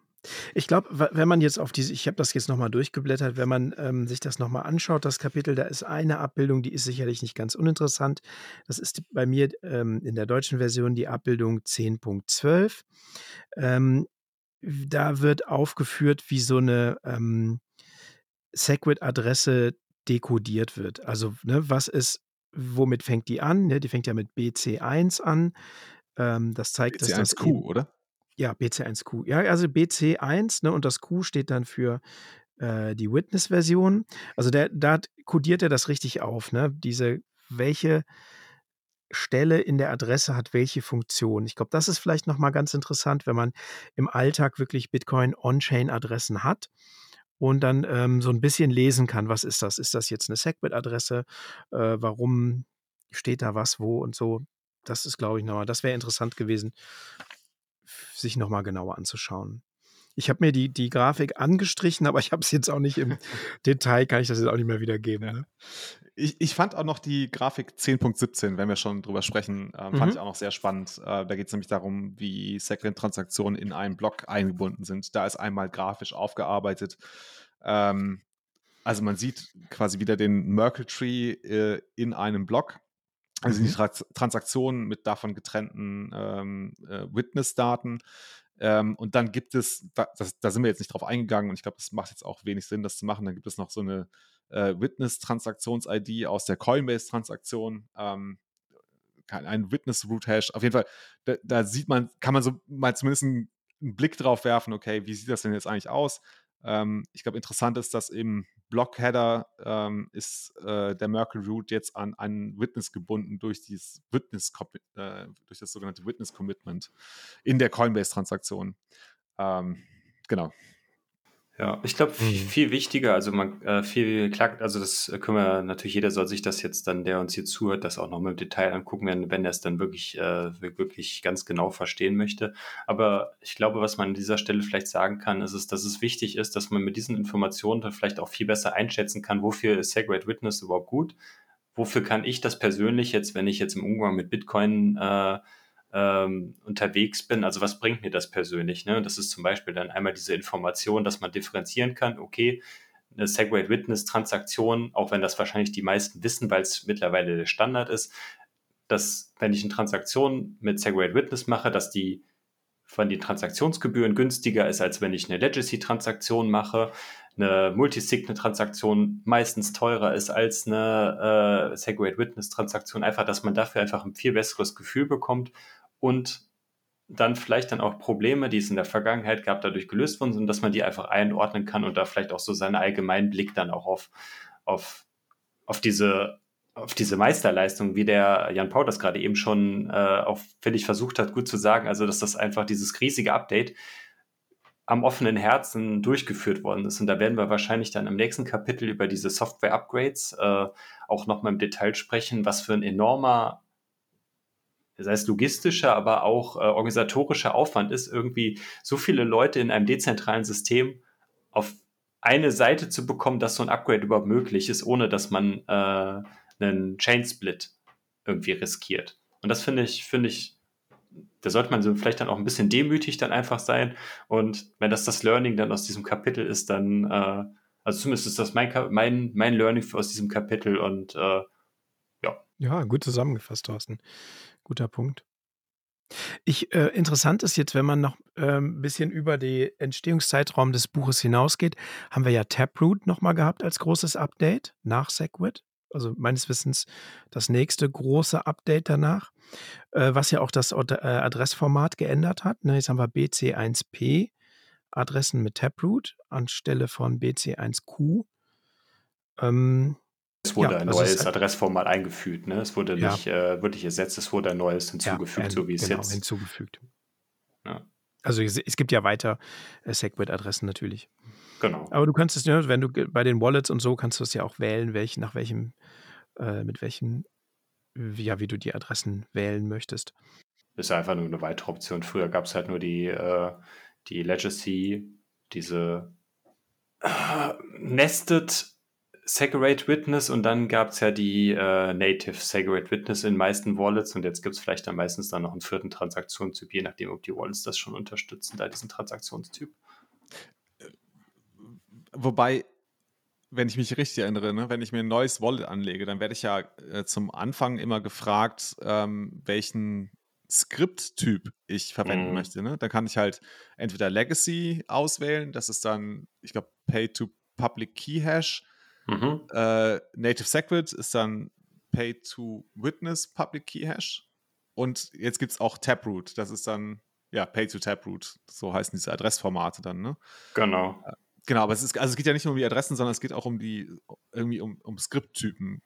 Speaker 1: ich glaube, wenn man jetzt auf diese, ich habe das jetzt nochmal durchgeblättert, wenn man ähm, sich das nochmal anschaut, das Kapitel, da ist eine Abbildung, die ist sicherlich nicht ganz uninteressant. Das ist bei mir ähm, in der deutschen Version die Abbildung 10.12. Ähm, da wird aufgeführt, wie so eine ähm, Segwit-Adresse dekodiert wird. Also, ne, was ist, womit fängt die an? Ne, die fängt ja mit BC1 an. Ähm, das zeigt,
Speaker 3: BC1Q,
Speaker 1: dass
Speaker 3: das. Q, oder?
Speaker 1: Ja, BC1Q. Ja, also BC1, ne, und das Q steht dann für äh, die Witness-Version. Also der, da kodiert er das richtig auf, ne? Diese, welche Stelle in der Adresse hat welche Funktion. Ich glaube, das ist vielleicht nochmal ganz interessant, wenn man im Alltag wirklich Bitcoin On-Chain-Adressen hat und dann ähm, so ein bisschen lesen kann, was ist das? Ist das jetzt eine Segwit-Adresse? Äh, warum steht da was, wo und so? Das ist, glaube ich, nochmal, das wäre interessant gewesen, sich nochmal genauer anzuschauen. Ich habe mir die, die Grafik angestrichen, aber ich habe es jetzt auch nicht im Detail, kann ich das jetzt auch nicht mehr wiedergeben. Ne?
Speaker 3: Ich, ich fand auch noch die Grafik 10.17, wenn wir schon drüber sprechen, äh, fand mhm. ich auch noch sehr spannend. Äh, da geht es nämlich darum, wie Segment-Transaktionen in einen Block eingebunden sind. Da ist einmal grafisch aufgearbeitet. Ähm, also man sieht quasi wieder den Merkle-Tree äh, in einem Block. Also mhm. die Trans Transaktionen mit davon getrennten ähm, äh, Witness-Daten. Ähm, und dann gibt es, da, das, da, sind wir jetzt nicht drauf eingegangen und ich glaube, es macht jetzt auch wenig Sinn, das zu machen. Dann gibt es noch so eine äh, Witness-Transaktions-ID aus der Coinbase-Transaktion. Ähm, ein Witness-Root-Hash. Auf jeden Fall, da, da, sieht man, kann man so mal zumindest einen, einen Blick drauf werfen, okay, wie sieht das denn jetzt eigentlich aus? Ähm, ich glaube, interessant ist, dass im Block-Header ähm, ist äh, der Merkle-Root jetzt an einen Witness gebunden durch, dieses Witness, äh, durch das sogenannte Witness-Commitment in der Coinbase-Transaktion. Ähm, genau.
Speaker 2: Ja, ich glaube, viel, mhm. viel, wichtiger, also man äh, viel klar, also das können wir natürlich, jeder soll sich das jetzt dann, der uns hier zuhört, das auch nochmal im Detail angucken, wenn, wenn er es dann wirklich, äh, wirklich ganz genau verstehen möchte. Aber ich glaube, was man an dieser Stelle vielleicht sagen kann, ist es, dass es wichtig ist, dass man mit diesen Informationen dann vielleicht auch viel besser einschätzen kann, wofür ist Segregate Witness überhaupt gut? Wofür kann ich das persönlich jetzt, wenn ich jetzt im Umgang mit Bitcoin äh, ähm, unterwegs bin. Also was bringt mir das persönlich? Ne? Das ist zum Beispiel dann einmal diese Information, dass man differenzieren kann, okay, eine Segway Witness Transaktion, auch wenn das wahrscheinlich die meisten wissen, weil es mittlerweile der Standard ist, dass wenn ich eine Transaktion mit Segway Witness mache, dass die von den Transaktionsgebühren günstiger ist, als wenn ich eine Legacy-Transaktion mache. Eine Multisig-Transaktion meistens teurer ist als eine äh, Segway Witness-Transaktion. Einfach, dass man dafür einfach ein viel besseres Gefühl bekommt und dann vielleicht dann auch Probleme, die es in der Vergangenheit gab, dadurch gelöst worden sind, dass man die einfach einordnen kann und da vielleicht auch so seinen allgemeinen Blick dann auch auf, auf, auf diese auf diese Meisterleistung, wie der Jan Paul das gerade eben schon äh, auch, finde ich, versucht hat, gut zu sagen, also dass das einfach dieses riesige Update am offenen Herzen durchgeführt worden ist. Und da werden wir wahrscheinlich dann im nächsten Kapitel über diese Software-Upgrades äh, auch nochmal im Detail sprechen, was für ein enormer das heißt logistischer, aber auch äh, organisatorischer Aufwand ist, irgendwie so viele Leute in einem dezentralen System auf eine Seite zu bekommen, dass so ein Upgrade überhaupt möglich ist, ohne dass man äh, einen Chain-Split irgendwie riskiert. Und das finde ich, finde ich, da sollte man so vielleicht dann auch ein bisschen demütig dann einfach sein. Und wenn das das Learning dann aus diesem Kapitel ist, dann, äh, also zumindest ist das mein, mein, mein Learning aus diesem Kapitel und äh, ja.
Speaker 1: Ja, gut zusammengefasst, Thorsten. Guter Punkt. Ich, äh, interessant ist jetzt, wenn man noch äh, ein bisschen über den Entstehungszeitraum des Buches hinausgeht, haben wir ja Taproot nochmal gehabt als großes Update nach Segwit. Also meines Wissens das nächste große Update danach, äh, was ja auch das äh, Adressformat geändert hat. Ne? Jetzt haben wir BC1P Adressen mit Taproot anstelle von BC1Q.
Speaker 2: Ähm, es wurde ja, ein also neues Adressformat eingefügt. Ne? Es wurde ja. nicht äh, wirklich ersetzt, es wurde ein neues hinzugefügt, ja, so wie es genau, jetzt
Speaker 1: hinzugefügt. Also es, es, gibt ja weiter äh, Segwit-Adressen natürlich.
Speaker 2: Genau.
Speaker 1: Aber du kannst es, ja, wenn du bei den Wallets und so kannst du es ja auch wählen, welch, nach welchem, äh, mit welchem, ja, wie du die Adressen wählen möchtest.
Speaker 2: Ist einfach nur eine weitere Option. Früher gab es halt nur die, äh, die Legacy, diese äh, Nested Segregate Witness und dann gab es ja die äh, Native Segregate Witness in meisten Wallets und jetzt gibt es vielleicht dann meistens dann noch einen vierten Transaktionstyp, je nachdem, ob die Wallets das schon unterstützen, da diesen Transaktionstyp.
Speaker 3: Wobei, wenn ich mich richtig erinnere, ne, wenn ich mir ein neues Wallet anlege, dann werde ich ja äh, zum Anfang immer gefragt, ähm, welchen Skripttyp ich verwenden mhm. möchte. Ne? Dann kann ich halt entweder Legacy auswählen, das ist dann, ich glaube, Pay to Public Key Hash Mhm. Äh, Native Segwit ist dann Pay to Witness Public Key Hash. Und jetzt gibt es auch Taproot. Das ist dann, ja, Pay to Taproot. So heißen diese Adressformate dann, ne?
Speaker 2: Genau.
Speaker 3: Genau, aber es ist, also es geht ja nicht nur um die Adressen, sondern es geht auch um die, irgendwie um, um Skripttypen.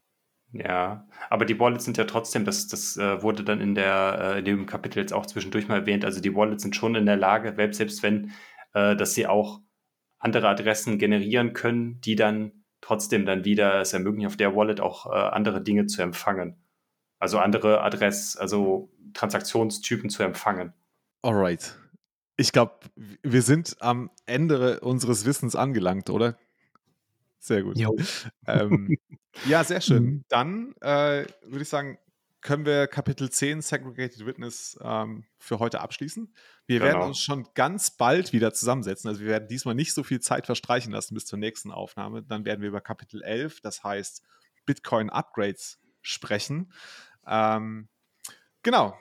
Speaker 2: Ja, aber die Wallets sind ja trotzdem, das, das äh, wurde dann in, der, äh, in dem Kapitel jetzt auch zwischendurch mal erwähnt, also die Wallets sind schon in der Lage, selbst wenn, äh, dass sie auch andere Adressen generieren können, die dann trotzdem dann wieder es ermöglichen, auf der Wallet auch äh, andere Dinge zu empfangen. Also andere Adress, also Transaktionstypen zu empfangen.
Speaker 3: Alright. Ich glaube, wir sind am Ende unseres Wissens angelangt, oder? Sehr gut. Ähm, ja, sehr schön. Dann äh, würde ich sagen, können wir Kapitel 10 Segregated Witness ähm, für heute abschließen. Wir genau. werden uns schon ganz bald wieder zusammensetzen. Also wir werden diesmal nicht so viel Zeit verstreichen lassen bis zur nächsten Aufnahme. Dann werden wir über Kapitel 11, das heißt Bitcoin Upgrades, sprechen. Ähm, genau.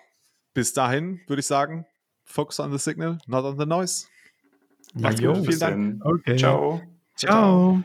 Speaker 3: Bis dahin würde ich sagen, focus on the signal, not on the noise.
Speaker 2: Macht's gut. Vielen Dank.
Speaker 1: Okay.
Speaker 2: Ciao.
Speaker 1: Ciao. Ciao.